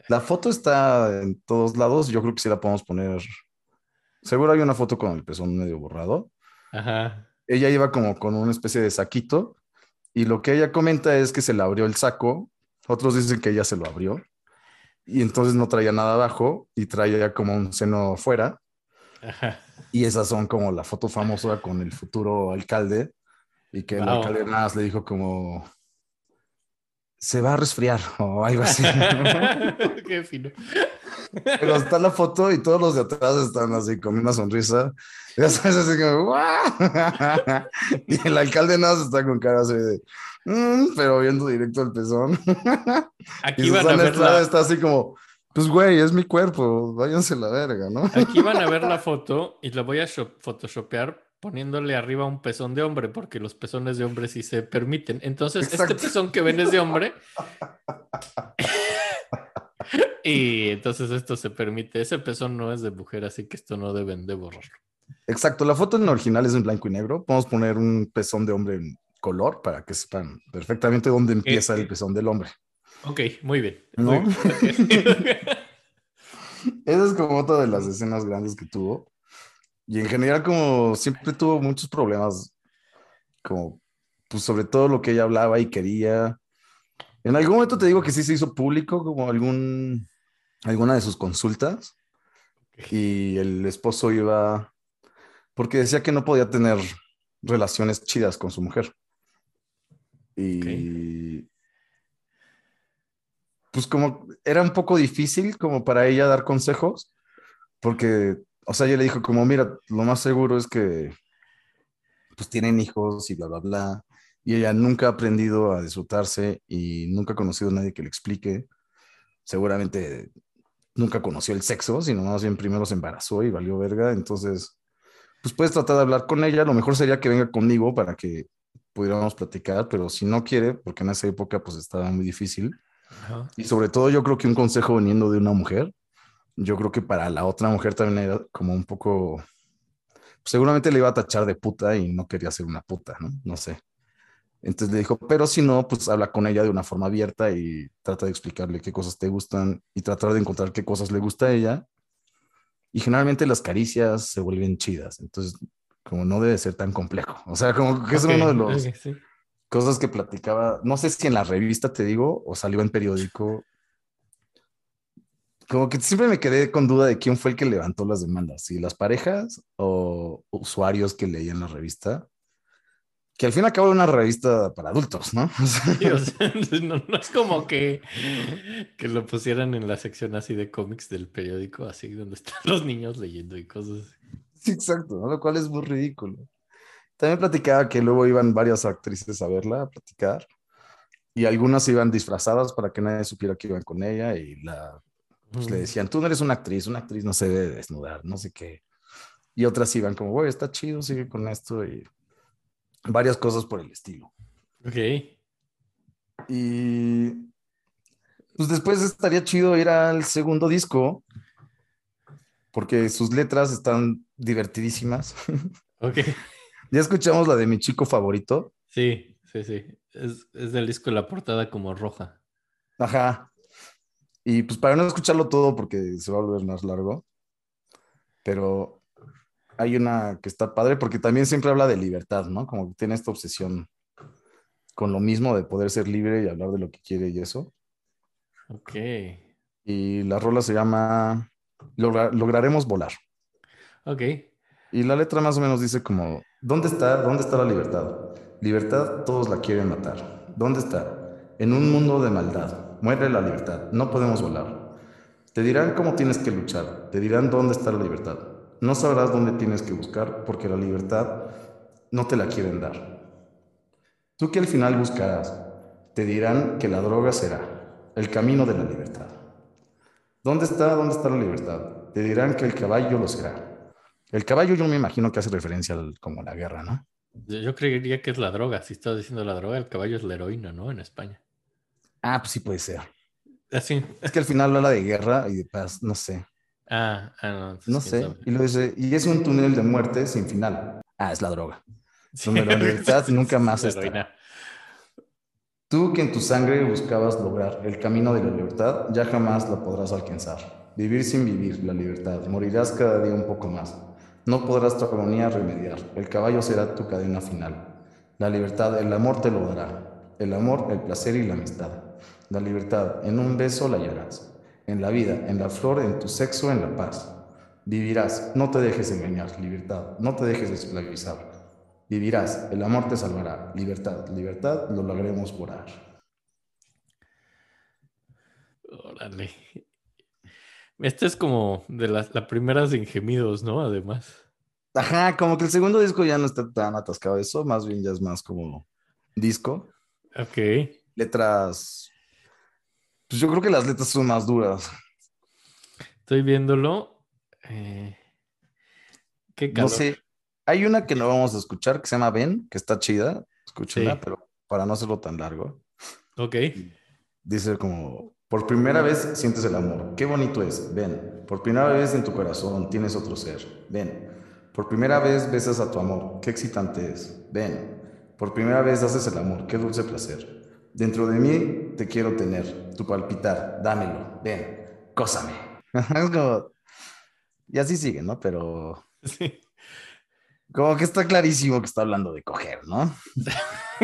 La foto está en todos lados. Yo creo que sí la podemos poner. Seguro hay una foto con el pezón medio borrado. Ajá. Ella iba como con una especie de saquito. Y lo que ella comenta es que se le abrió el saco. Otros dicen que ella se lo abrió. Y entonces no traía nada abajo y traía como un seno fuera. Ajá. Y esas son como la foto famosa con el futuro alcalde. Y que el Wow. alcalde nada más le dijo como, se va a resfriar o algo así. Qué fino. Pero está la foto y todos los de atrás están así con una sonrisa. Ya sabes, así como. Y el alcalde nada está con cara así de, "Mm", pero viendo directo el pezón. Aquí Y van a ver la, está así como, pues güey, es mi cuerpo, váyanse la verga, ¿no? aquí van a ver la foto y la voy a sho- photoshopear poniéndole arriba un pezón de hombre, porque los pezones de hombre sí se permiten. Entonces, Exacto. este pezón que ven es de hombre. y entonces esto se permite. Ese pezón no es de mujer, así que esto no deben de borrarlo. Exacto, la foto en original es en blanco y negro. Podemos poner un pezón de hombre en color para que sepan perfectamente dónde empieza el pezón del hombre. Ok, muy bien. ¿No? Muy bien. Esa es como otra de las escenas grandes que tuvo. Y en general, como siempre tuvo muchos problemas, como pues sobre todo lo que ella hablaba y quería. En algún momento te digo que sí se hizo público, como algún, alguna de sus consultas. Y el esposo iba, porque decía que no podía tener relaciones chidas con su mujer. Y pues como era un poco difícil como para ella dar consejos, porque, o sea, ella le dijo como, mira, lo más seguro es que pues tienen hijos y bla, bla, bla, y ella nunca ha aprendido a disfrutarse y nunca ha conocido a nadie que le explique. Seguramente nunca conoció el sexo, sino más bien primero se embarazó y valió verga, entonces, pues puedes tratar de hablar con ella, lo mejor sería que venga conmigo para que pudiéramos platicar, pero si no quiere, porque en esa época pues estaba muy difícil, Ajá. y sobre todo yo creo que un consejo viniendo de una mujer, yo creo que para la otra mujer también era como un poco, seguramente le iba a tachar de puta y no quería ser una puta, ¿no? No sé. Entonces le dijo, pero si no, pues habla con ella de una forma abierta y trata de explicarle qué cosas te gustan y tratar de encontrar qué cosas le gusta a ella. Y generalmente las caricias se vuelven chidas, entonces como no debe ser tan complejo. O sea, como que es Ok, uno de los ok, sí. cosas que platicaba, no sé si en la revista te digo o salió en periódico. Como que siempre me quedé con duda de quién fue el que levantó las demandas, si las parejas o usuarios que leían la revista. que al fin y al cabo era una revista para adultos, ¿no? Sí, o sea, no, no es como que, que lo pusieran en la sección así de cómics del periódico, así donde están los niños leyendo y cosas sí, exacto, ¿no? lo cual es muy ridículo. También platicaba que luego iban varias actrices a verla, a platicar, y algunas iban disfrazadas para que nadie supiera que iban con ella, y la, pues, le decían, tú no eres una actriz, una actriz no se debe desnudar, no sé qué. Y otras iban como, güey, está chido, sigue con esto, y varias cosas por el estilo. Ok. Y pues después estaría chido ir al segundo disco, porque sus letras están divertidísimas. Ok. ya escuchamos la de mi chico favorito. Sí, sí, sí. Es, es del disco la portada como roja. Ajá. Y pues para no escucharlo todo, porque se va a volver más largo, pero hay una que está padre, porque también siempre habla de libertad, ¿no? Como que tiene esta obsesión con lo mismo de poder ser libre y hablar de lo que quiere y eso. Ok. Y la rola se llama Logra- Lograremos volar. Ok. Y la letra más o menos dice como, ¿dónde está, dónde está la libertad? Libertad todos la quieren matar. ¿Dónde está? En un mundo de maldad. Muere la libertad. No podemos volar. Te dirán cómo tienes que luchar. Te dirán dónde está la libertad. No sabrás dónde tienes que buscar porque la libertad no te la quieren dar. Tú que al final buscarás, te dirán que la droga será el camino de la libertad. ¿Dónde está, dónde está la libertad? Te dirán que el caballo lo será. El caballo yo me imagino que hace referencia al, como la guerra, ¿no? Yo creería que es la droga. Si estás diciendo la droga, el caballo es la heroína, ¿no? En España. Ah, pues sí puede ser. Así. Es que al final habla de guerra y de paz, no sé. Ah, ah, no. No sé. sabe. Y lo dice, y es un túnel de muerte sin final. Ah, es la droga. Sí. Donde la libertad nunca más La está. Tú que en tu sangre buscabas lograr el camino de la libertad, ya jamás la podrás alcanzar. Vivir sin vivir la libertad, morirás cada día un poco más. No podrás tu agonía remediar, el caballo será tu cadena final. La libertad, el amor te lo dará. El amor, el placer y la amistad. La libertad, en un beso la hallarás. En la vida, en la flor, en tu sexo, en la paz. Vivirás, no te dejes engañar, libertad, no te dejes esclavizar. Vivirás, el amor te salvará. Libertad, libertad, lo lograremos volar. Órale. Este es como de las la primeras sin gemidos, ¿no? Además. Ajá, como que el segundo disco ya no está tan atascado de eso, más bien ya es más como disco. Ok. Letras. Pues yo creo que las letras son más duras. Estoy viéndolo. Eh, Qué No calor. sé. Hay una que no vamos a escuchar que se llama Ben, que está chida. Escúchenla, Sí. pero para no hacerlo tan largo. Ok. Dice como, por primera vez sientes el amor. Qué bonito es. Ven. Por primera vez en tu corazón tienes otro ser. Ven. Por primera vez besas a tu amor. Qué excitante es. Ven. Por primera vez haces el amor. Qué dulce placer. Dentro de mí te quiero tener. Tu palpitar. Dámelo. Ven. Cósame. es como... Y así sigue, ¿no? Pero Sí. como que está clarísimo que está hablando de coger, ¿no?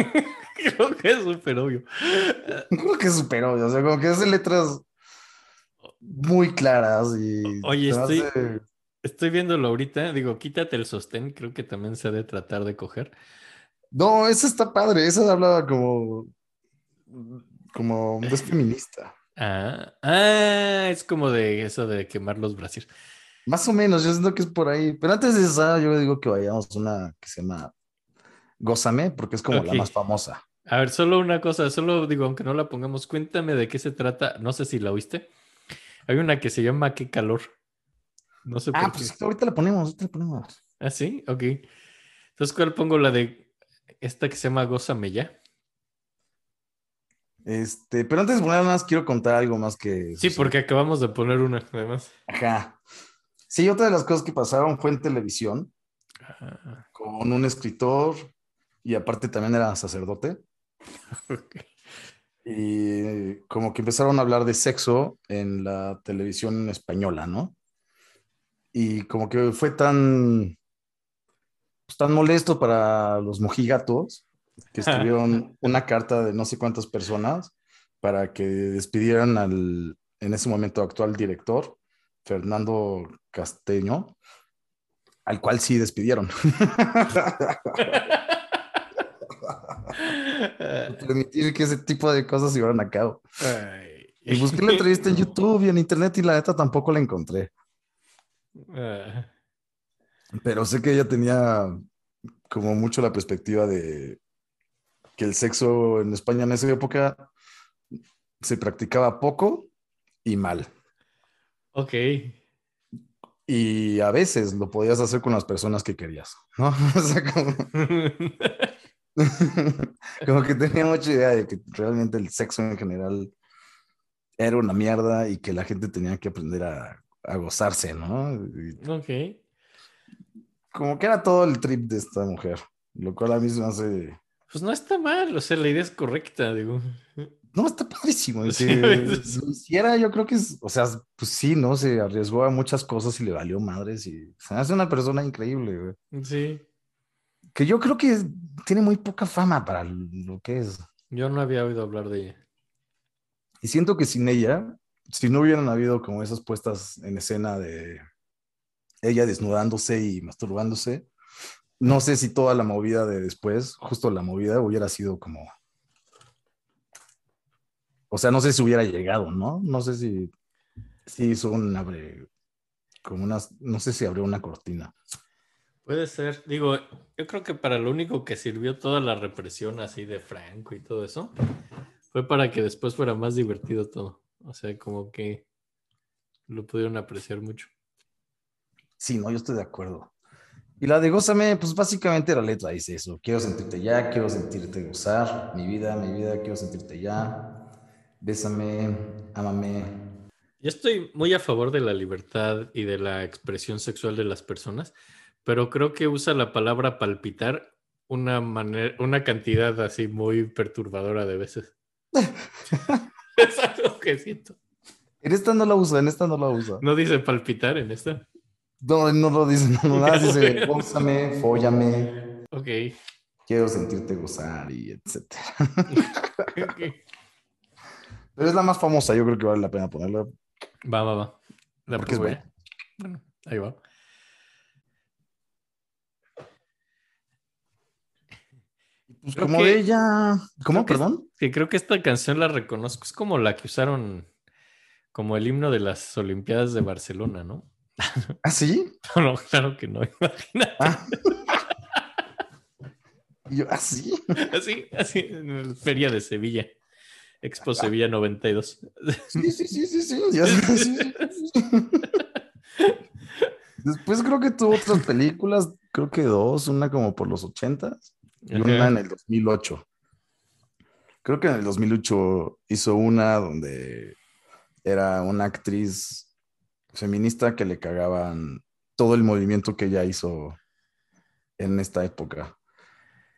Creo que es súper obvio. Creo que es súper obvio, o sea, como que hace letras muy claras y... Oye, estoy- hace- Estoy viéndolo ahorita. Digo, quítate el sostén. Creo que también se ha de tratar de coger. No, esa está padre, esa habla como... Como es feminista. Ah, ah, es como de eso de quemar los brasiers. Más o menos, yo siento que es por ahí. Pero antes de esa, yo digo que vayamos a una que se llama Gózame, porque es como la más famosa. A ver, solo una cosa, solo digo, aunque no la pongamos, cuéntame de qué se trata. No sé si la oíste. Hay una que se llama Qué calor. No sé Ah, por pues qué. ahorita la ponemos, ahorita la ponemos. Ah, sí, ok. Entonces, ¿cuál pongo? La de esta que se llama Gózame ya. Este, pero antes de poner más, quiero contar algo más que... Sí, porque acabamos de poner una, además. Ajá. Sí, otra de las cosas que pasaron fue en televisión. Ah, con un escritor y aparte también era sacerdote. Y como que empezaron a hablar de sexo en la televisión española, ¿no? Y como que fue tan, pues, tan molesto para los mojigatos que escribieron una carta de no sé cuántas personas para que despidieran al, en ese momento, actual director, Fernando Casteño, al cual sí despidieron. permitir que ese tipo de cosas se llevaran a cabo. Ay. Y busqué la entrevista en YouTube y en internet y la neta tampoco la encontré. Ah, Pero sé que ella tenía como mucho la perspectiva de que el sexo en España en esa época se practicaba poco y mal. ok. Y a veces lo podías hacer con las personas que querías, ¿no? O sea, como, como que tenía mucha idea de que realmente el sexo en general era una mierda y que la gente tenía que aprender a, a gozarse, ¿no? Y ok. como que era todo el trip de esta mujer, lo cual a mí se me hace... Pues no está mal, o sea, la idea es correcta, digo. No, está padrísimo. Sí, es- lo hiciera, yo creo que es, o sea, pues sí, ¿no? Se arriesgó a muchas cosas y le valió madres y se hace una persona increíble, güey. Sí. Que yo creo que tiene muy poca fama para lo que es. Yo no había oído hablar de ella. Y siento que sin ella, si no hubieran habido como esas puestas en escena de ella desnudándose y masturbándose, no sé si toda la movida de después, justo la movida, hubiera sido como... O sea, no sé si hubiera llegado, ¿no? No sé si, si hizo un abre, como unas, no sé si abrió una cortina. Puede ser, digo, yo creo que para lo único que sirvió toda la represión así de Franco y todo eso, fue para que después fuera más divertido todo. O sea, como que lo pudieron apreciar mucho. Sí, no, yo estoy de acuerdo. Y la de Gózame, pues básicamente la letra dice eso. Quiero sentirte ya, quiero sentirte gozar. Mi vida, mi vida, quiero sentirte ya. Bésame, ámame. Yo estoy muy a favor de la libertad y de la expresión sexual de las personas, pero creo que usa la palabra palpitar una manera, una cantidad así muy perturbadora de veces. es algo que siento. En esta no la usa, en esta no la usa. No dice palpitar en esta. No, no lo dice, no, nada, dice gózame, fóllame, Ok. quiero sentirte gozar y etcétera. ok. Pero es la más famosa, yo creo que vale la pena ponerla. Va, va, va. La Porque es buena. Bueno, ahí va. Pues como que- de ella. ¿Cómo? que- Perdón. Que creo que esta canción la reconozco. Es como la que usaron como el himno de las Olimpiadas de Barcelona, ¿no? ¿Ah, sí? No, no, claro que no. Imagínate. Ah. Yo, ¿ah, sí? Así, así, en la Feria de Sevilla. Expo Sevilla 92. Sí, sí, sí, sí, sí. ya sí, sí, sí. Después creo que tuvo otras películas, creo que dos, una como por los ochentas y una en el 2008. Creo que en el 2008 hizo una donde era una actriz feminista que le cagaban todo el movimiento que ella hizo en esta época,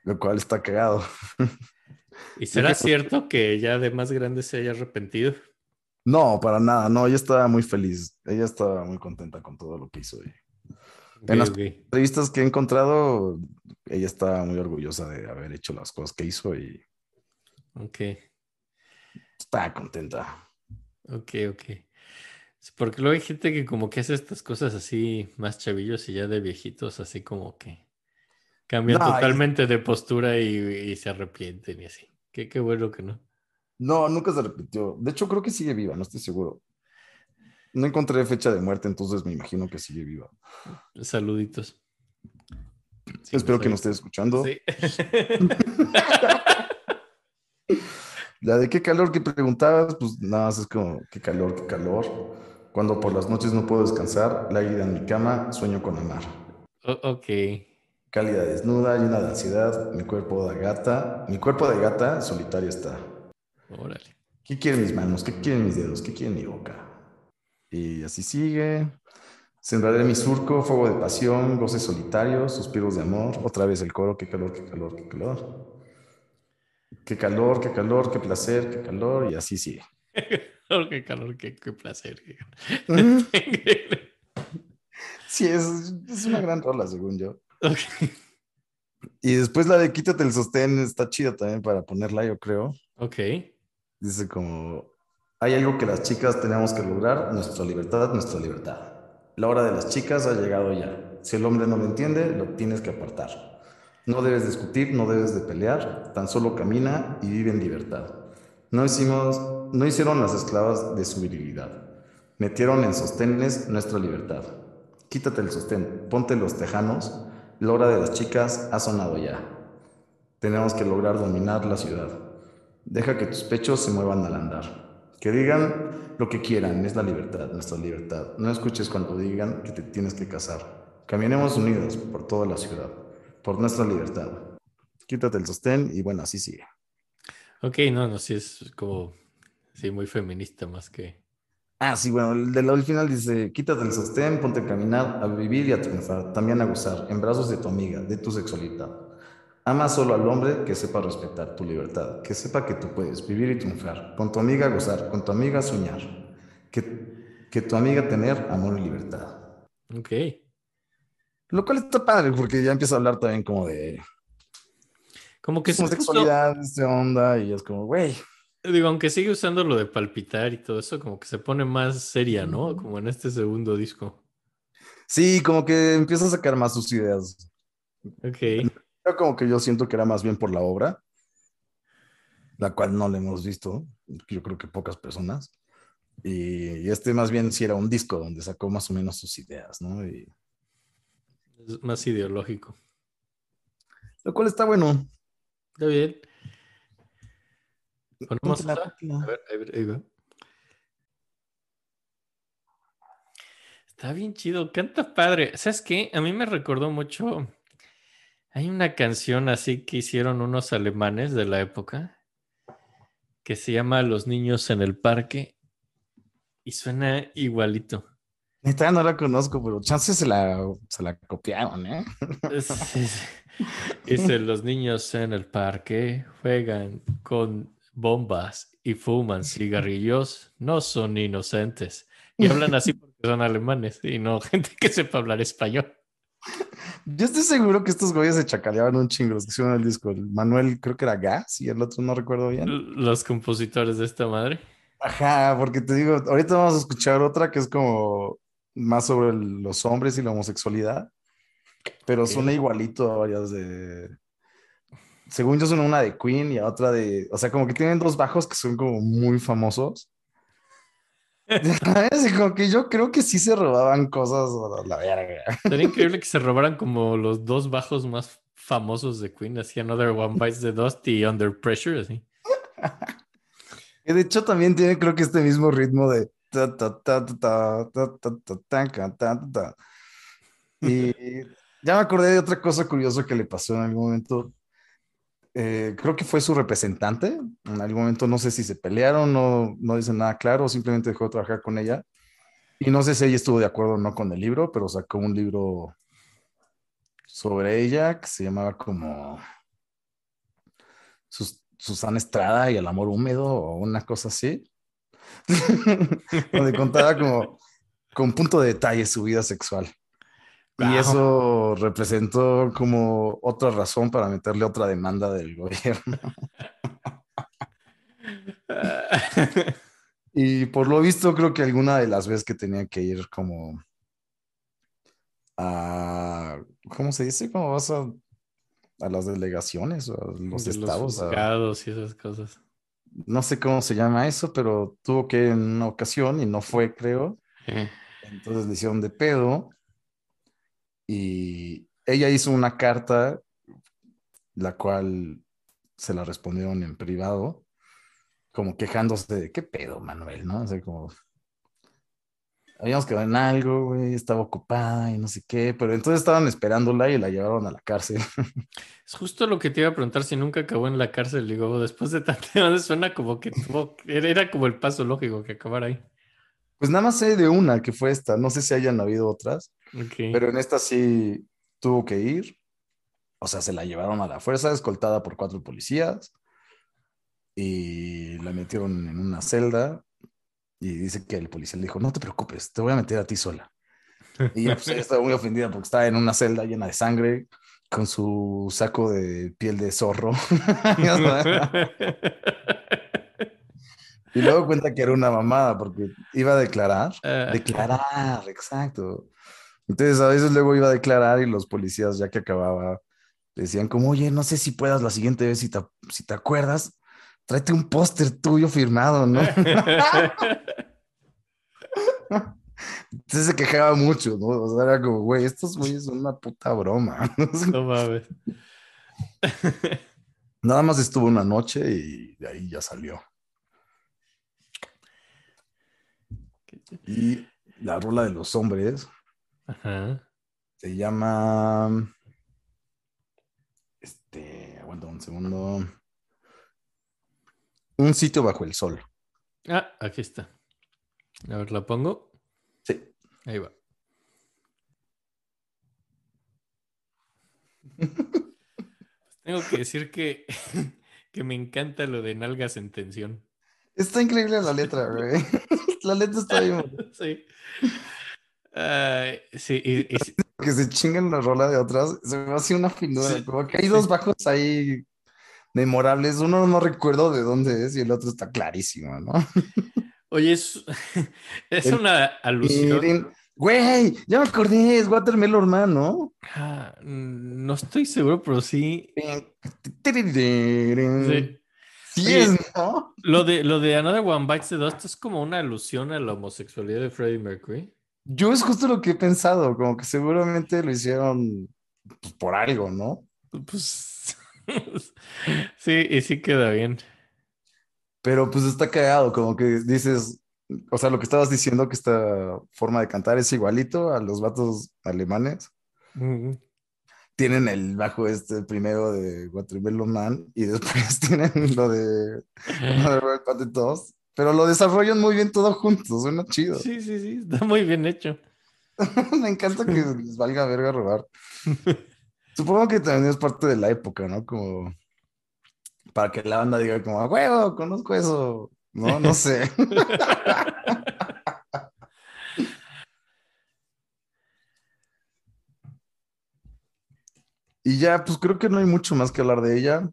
lo cual está cagado. ¿Y será cierto que ya de más grande se haya arrepentido? No, para nada, no, ella estaba muy feliz, ella estaba muy contenta con todo lo que hizo. En las- entrevistas que he encontrado, ella está muy orgullosa de haber hecho las cosas que hizo y Ok, está contenta. ok, ok. Porque luego hay gente que como que hace estas cosas así más chavillos y ya de viejitos, así como que cambian No, y- totalmente de postura y, y se arrepienten y así. Qué, qué bueno que no. No, nunca se repitió. De hecho, creo que sigue viva, no estoy seguro. No encontré fecha de muerte, entonces me imagino que sigue viva. Saluditos. Sí, Espero no que nos esté escuchando. Sí. La de qué calor que preguntabas, pues nada es como qué calor, qué calor. Cuando por las noches no puedo descansar, la en mi cama, sueño con amar. Ok. Cálida desnuda, llena de ansiedad, mi cuerpo de gata, mi cuerpo de gata solitario está. Órale. ¿Qué quieren mis manos? ¿Qué quieren mis dedos? ¿Qué quieren mi boca? Y así sigue. Sembraré mi surco, fuego de pasión, goces solitarios, suspiros de amor. Otra vez el coro, qué calor, qué calor, qué calor. Qué calor, qué calor, qué placer, qué calor. Y así sigue. Oh, qué calor, qué, qué placer. Sí, es, es una gran rola, según yo. Ok. Y después la de Quítate el sostén está chida también para ponerla, yo creo. Ok. Dice como, hay algo que las chicas tenemos que lograr, nuestra libertad, nuestra libertad. La hora de las chicas ha llegado ya. Si el hombre no lo entiende, lo tienes que apartar. No debes discutir, no debes de pelear, tan solo camina y vive en libertad. No, hicimos, no hicieron las esclavas de su virilidad. Metieron en sostenes nuestra libertad. Quítate el sostén, ponte los tejanos. La hora de las chicas ha sonado ya. Tenemos que lograr dominar la ciudad. Deja que tus pechos se muevan al andar. Que digan lo que quieran, es la libertad, nuestra libertad. No escuches cuando digan que te tienes que casar. Caminemos unidos por toda la ciudad, por nuestra libertad. Quítate el sostén y bueno, así sigue. Ok, no, no, sí es como, sí, muy feminista más que... Ah, sí, bueno, el del final dice, quítate el sostén, ponte a caminar, a vivir y a triunfar, también a gozar, en brazos de tu amiga, de tu sexualidad. Ama solo al hombre que sepa respetar tu libertad, que sepa que tú puedes vivir y triunfar, con tu amiga gozar, con tu amiga soñar, que, que tu amiga tener amor y libertad. Ok. Lo cual está padre, porque ya empieza a hablar también como de Como que se puso- sexualidad, esta onda, y es como, güey, digo, aunque sigue usando lo de palpitar y todo eso, como que se pone más seria, ¿no? Como en este segundo disco. sí, como que empieza a sacar más sus ideas. Ok. Pero como que yo siento que era más bien por la obra, la cual no la hemos visto, yo creo que pocas personas. Y, y este más bien sí era un disco donde sacó más o menos sus ideas, ¿no? Y, Es más ideológico. lo cual está bueno. Está bien. Ponemos póntela. A ver, ahí va- ahí va. Está bien chido, canta padre. ¿Sabes qué? A mí me recordó mucho. Hay una canción así que hicieron unos alemanes de la época que se llama Los niños en el parque y suena igualito. Neta, no la conozco, pero chances se la, se la copiaron, ¿eh? Sí, sí. Dice, los niños en el parque juegan con bombas y fuman cigarrillos, no son inocentes. Y hablan así porque son alemanes y no gente que sepa hablar español. Yo estoy seguro que estos güeyes se chacaleaban un chingo los que hicieron el disco. El Manuel creo que era Gas y el otro no recuerdo bien. Los compositores de esta madre. Ajá, porque te digo, ahorita vamos a escuchar otra que es como más sobre el- los hombres y la homosexualidad, pero suena igualito a varias de. Según yo, suena una de Queen y otra de. O sea, como que tienen dos bajos que son como muy famosos. ¿Sabes? Como que yo creo que sí se robaban cosas la verga. Sería increíble que se robaran como los dos bajos más famosos de Queen. Así Another One Bites the Dust y Under Pressure, así. de hecho también tiene creo que este mismo ritmo de... Y ya me acordé de otra cosa curiosa que le pasó en algún momento. Eh, creo que fue su representante. En algún momento no sé si se pelearon, no, no dicen nada claro, simplemente dejó de trabajar con ella. Y no sé si ella estuvo de acuerdo o no con el libro, pero sacó un libro sobre ella que se llamaba como Sus- Susana Estrada y el amor húmedo o una cosa así. Donde contaba como con punto de detalle su vida sexual. Y eso representó como otra razón para meterle otra demanda del gobierno. Y por lo visto, creo que alguna de las veces que tenía que ir como a, ¿cómo se dice? ¿Cómo vas a, a las delegaciones o a los De estados? a- juzgados y esas cosas. no sé cómo se llama eso, pero tuvo que ir en una ocasión y no fue, creo. Eh, Entonces le hicieron de pedo y ella hizo una carta, la cual se la respondieron en privado, como quejándose de qué pedo, Manuel, ¿no? O sea, como habíamos quedado en algo, güey, estaba ocupada y no sé qué, pero entonces estaban esperándola y la llevaron a la cárcel. Es justo lo que te iba a preguntar si nunca acabó en la cárcel. Digo, después de tanto, suena como que tuvo, era era como el paso lógico que acabara ahí. Pues nada más sé de una que fue esta, no sé si hayan habido otras. Pero en esta sí tuvo que ir. O sea, se la llevaron a la fuerza, escoltada por cuatro policías. Y la metieron en una celda. Y dice que el policía le dijo, no te preocupes, te voy a meter a ti sola. Y ella, pues, ella estaba muy ofendida porque estaba en una celda llena de sangre, con su saco de piel de zorro. y luego cuenta que era una mamada porque iba a declarar. Ah, Declarar, exacto. Entonces a veces luego iba a declarar y los policías, ya que acababa, decían como, oye, no sé si puedas la siguiente vez, si te, si te acuerdas, tráete un póster tuyo firmado, ¿no? Entonces se quejaba mucho, ¿no? O sea, era como, güey, estos güeyes son una puta broma. no mames. Nada más estuvo una noche y de ahí ya salió. Y la rola de los hombres Ajá. se llama. Este, aguanta un segundo. Un sitio bajo el sol. Ah, aquí está. A ver, la pongo. Sí. Ahí va. Tengo que decir que, que me encanta lo de nalgas en tensión. Está increíble la letra, güey. La letra está bien. Sí. Ay, sí, y- y sí, Que se chingan la rola de otras. Se me hace una finura. Sí, Como que hay dos bajos ahí memorables. Uno no recuerdo de dónde es y el otro está clarísimo, ¿no? Oye, es, es El- una alusión. Güey, ya me acordé, es Watermelon Man, ¿no? Ah, no estoy seguro, pero sí. Sí, sí. es, ¿no? Lo de, lo de Another One Bites the Dust es como una alusión a la homosexualidad de Freddie Mercury. Yo es justo lo que he pensado, como que seguramente lo hicieron pues, por algo, ¿no? Pues sí, y sí queda bien. Pero pues está cagado, como que dices, o sea, lo que estabas diciendo, que esta forma de cantar es igualito a los vatos alemanes. Tienen el bajo este primero de Watermelon Man y después tienen lo de the Dust, pero lo desarrollan muy bien todo junto, suena chido. Sí, sí, sí, está muy bien hecho. Me encanta que les valga verga robar. Supongo que también es parte de la época, ¿no? Como para que la banda diga como, a huevo, conozco eso. No, no sé. Y ya, pues creo que no hay mucho más que hablar de ella.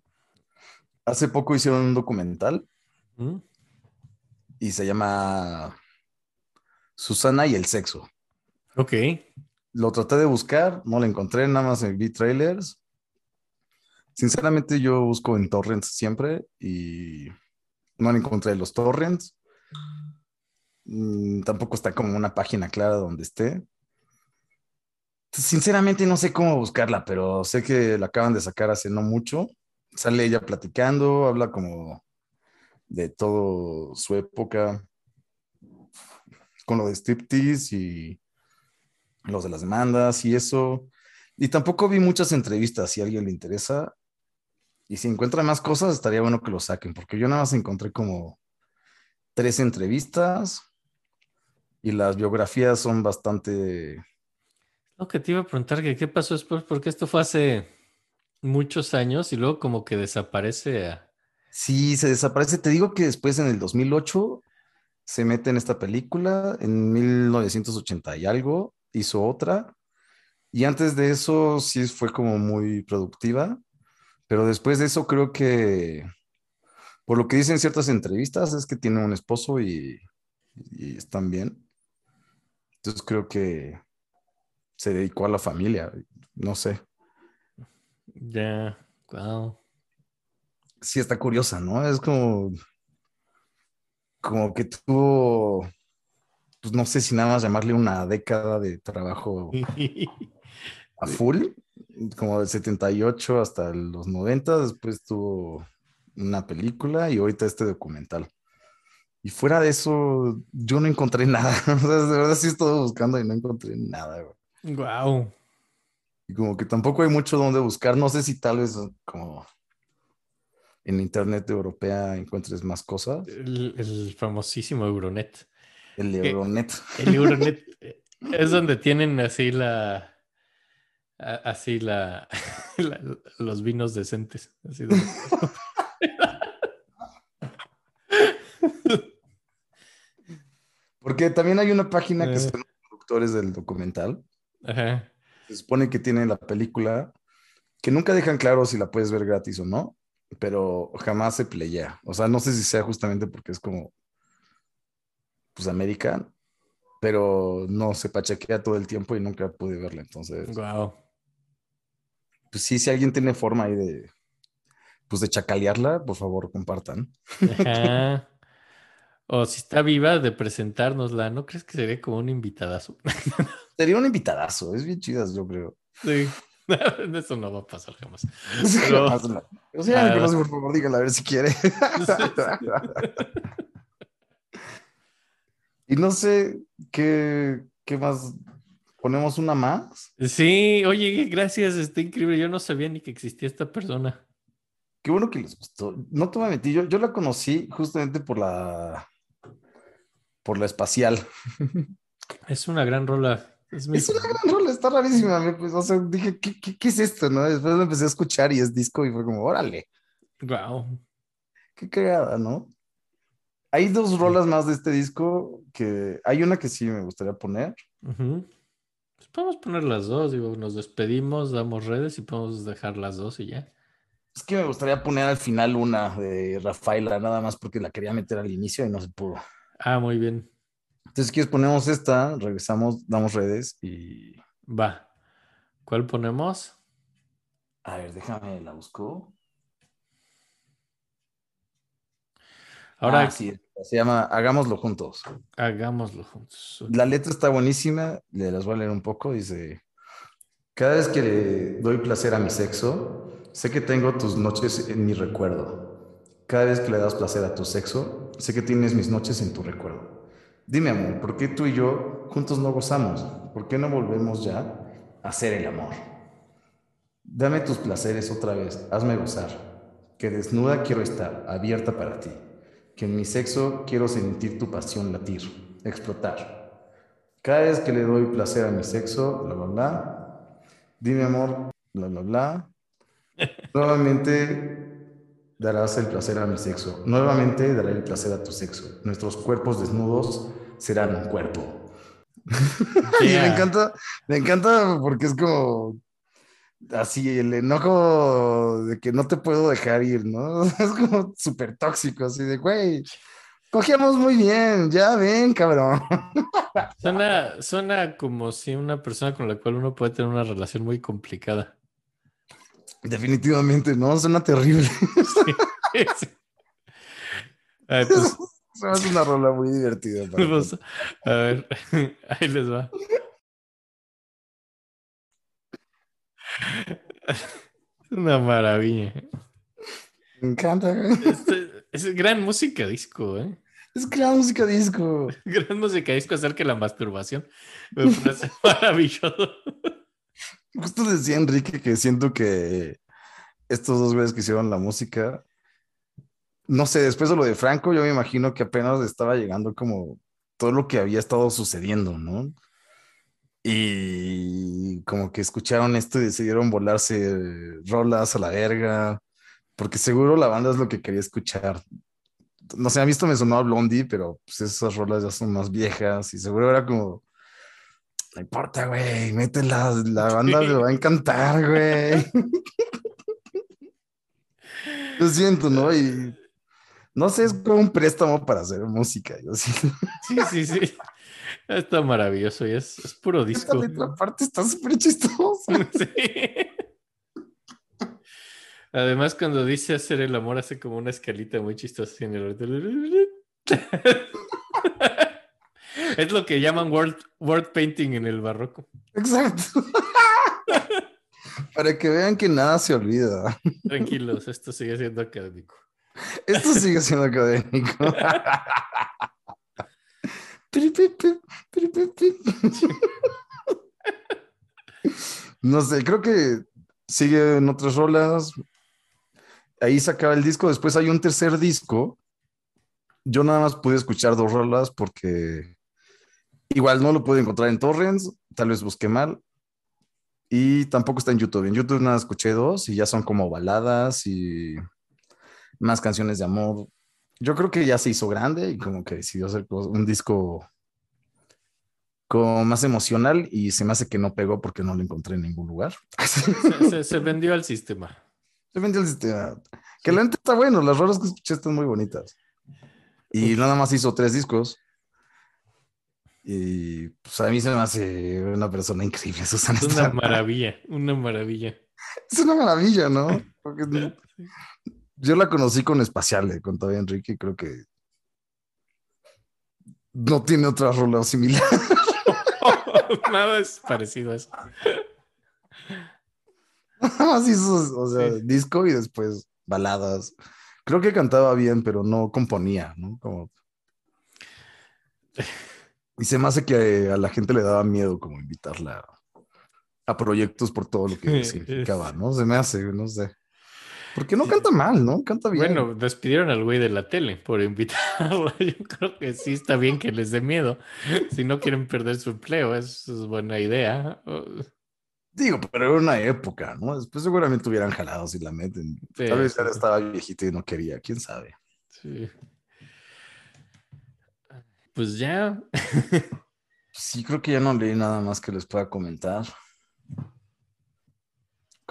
Hace poco hicieron un documental ¿Mm? Y se llama Susana y el sexo. Ok. Lo traté de buscar, no lo encontré, nada más vi trailers. Sinceramente, yo busco en torrents siempre y no encontré los torrents. Mm, tampoco está como una página clara donde esté. Sinceramente, no sé cómo buscarla, pero sé que la acaban de sacar hace no mucho. Sale ella platicando, habla como de todo su época con lo de striptease y los de las demandas y eso. Y tampoco vi muchas entrevistas, si a alguien le interesa. Y si encuentra más cosas, estaría bueno que lo saquen, porque yo nada más encontré como tres entrevistas y las biografías son bastante... Lo que te iba a preguntar que qué pasó después, porque esto fue hace muchos años y luego como que desaparece a... Sí, se desaparece. Te digo que después en el 2008 se mete en esta película, en 1980 y algo, hizo otra. Y antes de eso sí fue como muy productiva, pero después de eso creo que, por lo que dicen ciertas entrevistas, es que tiene un esposo y, y están bien. Entonces creo que se dedicó a la familia, no sé. Ya, wow. Sí está curiosa, ¿no? Es como, como que tuvo, pues no sé si nada más llamarle una década de trabajo a full, como del 78 hasta los 90, después tuvo una película y ahorita este documental. Y fuera de eso, yo no encontré nada. O sea, de verdad sí estuve buscando y no encontré nada. güey. Wow. Y como que tampoco hay mucho donde buscar. No sé si tal vez como en internet europea encuentres más cosas. El, el famosísimo Euronet. El. Euronet. El Euronet eh, es donde tienen así la... Así la, la- los vinos decentes. Así de- Porque también hay una página que Eh. son los productores del documental. Ajá. Se supone que tiene la película, que nunca dejan claro si la puedes ver gratis o no, pero jamás se playea. O sea, no sé si sea justamente porque es como, pues, América, pero no se pachequea todo el tiempo y nunca pude verla. Entonces, Wow. pues sí, si alguien tiene forma ahí de, pues de chacalearla, por favor, compartan. Ajá. O si está viva, de presentárnosla. ¿No crees que sería como un invitadazo? Sería un invitadazo, es bien chidas, yo creo. Sí. Eso no va a pasar jamás. Pero- O sea, Ah. que por favor, dígala a ver si quiere. y no sé qué, qué más. ¿Ponemos una más? Sí, oye, gracias, está increíble. Yo no sabía ni que existía esta persona. Qué bueno que les gustó. No te voy a mentir, yo, yo la conocí justamente por la por la espacial. Es una gran rola. Es mi- Es una gran rola, está rarísima. Pues, o sea, dije, ¿qué, qué, qué es esto? ¿no? Después lo empecé a escuchar y es disco y fue como, órale, Guau. qué cagada, ¿no? Hay dos rolas más de este disco que hay una que sí me gustaría poner. Pues podemos poner las dos, digo, nos despedimos, damos redes y podemos dejar las dos y ya. Es que me gustaría poner al final una de Rafaela, nada más porque la quería meter al inicio y no se pudo. Ah, muy bien. Entonces, si quieres, ponemos esta, regresamos, damos redes y. Va. ¿Cuál ponemos? A ver, déjame, la busco. Ahora Ah, sí, se llama Hagámoslo juntos. hagámoslo juntos. La letra está buenísima, le las voy a leer un poco. Dice: Cada vez que le doy placer a mi sexo, sé que tengo tus noches en mi recuerdo. Cada vez que le das placer a tu sexo, sé que tienes mis noches en tu recuerdo. Dime, amor, ¿por qué tú y yo juntos no gozamos? ¿Por qué no volvemos ya a hacer el amor? Dame tus placeres otra vez, hazme gozar. Que desnuda quiero estar, abierta para ti. Que en mi sexo quiero sentir tu pasión latir, explotar. Cada vez que le doy placer a mi sexo, bla, bla, bla. Dime, amor, bla, bla, bla. Nuevamente darás el placer a mi sexo. Nuevamente daré el placer a tu sexo. Nuestros cuerpos desnudos serán un cuerpo. Y me encanta, me encanta porque es como así el enojo de que no te puedo dejar ir, ¿no? Es como súper tóxico, así de, güey, cogíamos muy bien, ya ven, cabrón. Suena, suena como si una persona con la cual uno puede tener una relación muy complicada. Definitivamente, ¿no? Suena terrible. Sí. Ay, pues, Se me hace una rola muy divertida. pues, a ver, ahí les va. Una maravilla. Me encanta. Este- es gran música disco, ¿eh? Es la música disco. Gran música disco acerca de la masturbación. Me parece maravilloso. Justo decía Enrique que siento que estos dos güeyes que hicieron la música, no sé, después de lo de Franco, yo me imagino que apenas estaba llegando como todo lo que había estado sucediendo, ¿no? Y como que escucharon esto y decidieron volarse rolas a la verga, porque seguro la banda es lo que quería escuchar. No sé, a mí esto me sonó a Blondie, pero pues esas rolas ya son más viejas y seguro era como, no importa, güey, métela, la banda le va a encantar, güey. Lo siento, ¿no? Y no sé, es como un préstamo para hacer música. Yo. Sí, sí, sí. Está maravilloso y es, es puro Esta disco. letra aparte está súper chistosa. Sí. Además, cuando dice hacer el amor, hace como una escalita muy chistosa en el... Es lo que llaman word, word painting en el barroco. Exacto. Para que vean que nada se olvida. Tranquilos, esto sigue siendo académico. Esto sigue siendo académico. No sé, creo que sigue en otras rolas. Ahí se acaba el disco. Después hay un tercer disco. Yo nada más pude escuchar dos rolas porque igual no lo pude encontrar en Torrents. Tal vez busqué mal. Y tampoco está en YouTube. En YouTube nada escuché dos y ya son como baladas y más canciones de amor. Yo creo que ya se hizo grande y como que decidió hacer un disco como más emocional y se me hace que no pegó porque no lo encontré en ningún lugar. Se, se- se vendió al sistema. Se vendió el sistema. Que la neta está bueno, las rolas que escuché están muy bonitas. Y nada más hizo tres discos. Y pues a mí se me hace una persona increíble, Susana. Es una maravilla, una maravilla. Es una maravilla, ¿no? Porque no- yo la conocí con Espacial, con todavía Enrique, creo que no tiene otra rola similar. Nada es parecido a eso. Así hizo, o sea, Sí. disco y después baladas. Creo que cantaba bien, pero no componía, ¿no? Como... Y se me hace que a la gente le daba miedo como invitarla a proyectos por todo lo que significaba, ¿no? Se me hace, no sé. Porque no canta mal, ¿no? Canta bien. Bueno, despidieron al güey de la tele por invitarlo. Yo creo que sí está bien que les dé miedo. Si no quieren perder su empleo, es, es buena idea. Digo, pero era una época, ¿no? Después seguramente hubieran jalado si la meten. Sí, Tal vez sí, ya estaba viejito y no quería, quién sabe. Sí. Pues ya. Sí, creo que ya no leí nada más que les pueda comentar.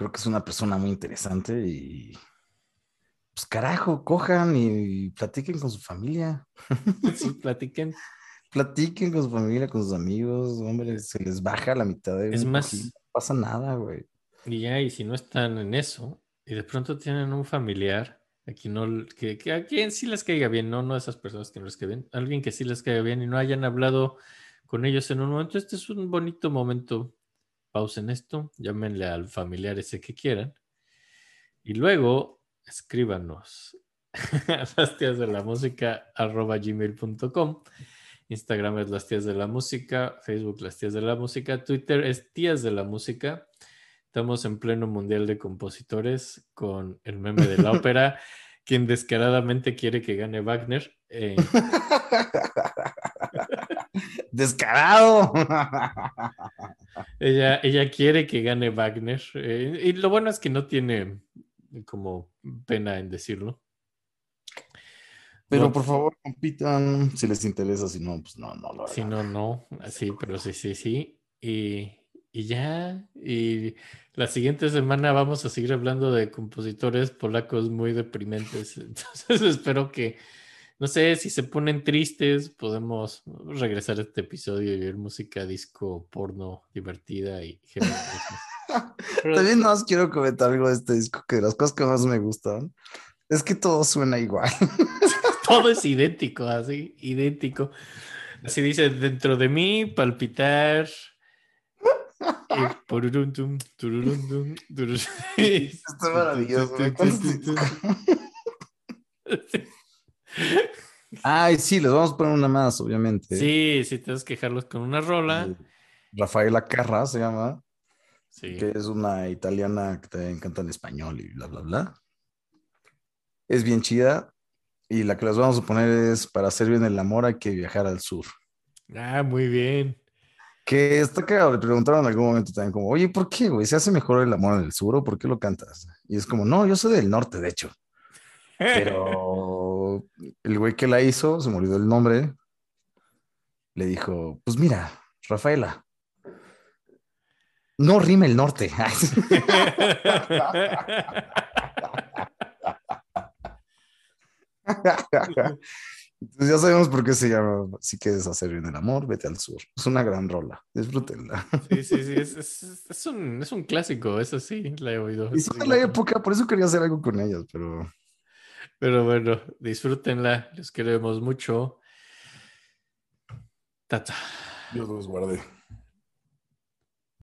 Creo que es una persona muy interesante y pues carajo, cojan y platiquen con su familia. Sí, platiquen. Platiquen con su familia, con sus amigos, hombre, se les baja la mitad de Es más- cojín, no pasa nada, güey. Y ya, y si no están en eso, y de pronto tienen un familiar, aquí no, que, que a quien sí les caiga bien, no, no a esas personas que no les caiga bien, alguien que sí les caiga bien y no hayan hablado con ellos en un momento, este es un bonito momento. Pausen esto, llámenle al familiar ese que quieran, y luego escríbanos a las tías de la música arroba gmail.com. Instagram es las tías de la música, Facebook las tías de la música, Twitter es tías de la música. Estamos en pleno mundial de compositores con el meme de la ópera, quien descaradamente quiere que gane Wagner. Eh, Descarado. Ella, ella quiere que gane Wagner. eh, y lo bueno es que no tiene como pena en decirlo. Pero No, por favor, compitan si les interesa, si no, pues no, no lo Si hagan. no, no. Sí, pero sí, sí, sí. Y, y ya. Y la siguiente semana vamos a seguir hablando de compositores polacos muy deprimentes. Entonces espero que, no sé, si se ponen tristes, podemos regresar a este episodio y ver música disco porno divertida y. Pero- También más quiero comentar algo de este disco, que de las cosas que más me gustan es que todo suena igual. todo es idéntico, así, idéntico. Así dice, dentro de mí, palpitar. y pururuntum, tururuntum, tururuntum. Está maravilloso. Ay, sí, les vamos a poner una más, obviamente. Sí, sí, tienes que dejarlos con una rola. Rafaela Carra se llama, Sí. que es una italiana que te encanta en español y bla, bla, bla. Es bien chida. Y la que les vamos a poner es para hacer bien el amor hay que viajar al sur. Ah, muy bien. Que está cagado, le preguntaron en algún momento también como, oye, ¿por qué, güey? ¿Se hace mejor el amor en el sur o por qué lo cantas? Y es como, no, yo soy del norte, de hecho. Pero el güey que la hizo, se me olvidó el nombre, le dijo, pues mira, Rafaela, no rime el norte. Entonces ya sabemos por qué se llama, si quieres hacer bien el amor, vete al sur. Es una gran rola, disfrútenla. Sí, sí, sí, es, es- es un, es un clásico, eso sí, la he oído. Y son de la época, por eso quería hacer algo con ellas, pero Pero bueno, disfrútenla, los queremos mucho. Tata. Dios los guarde.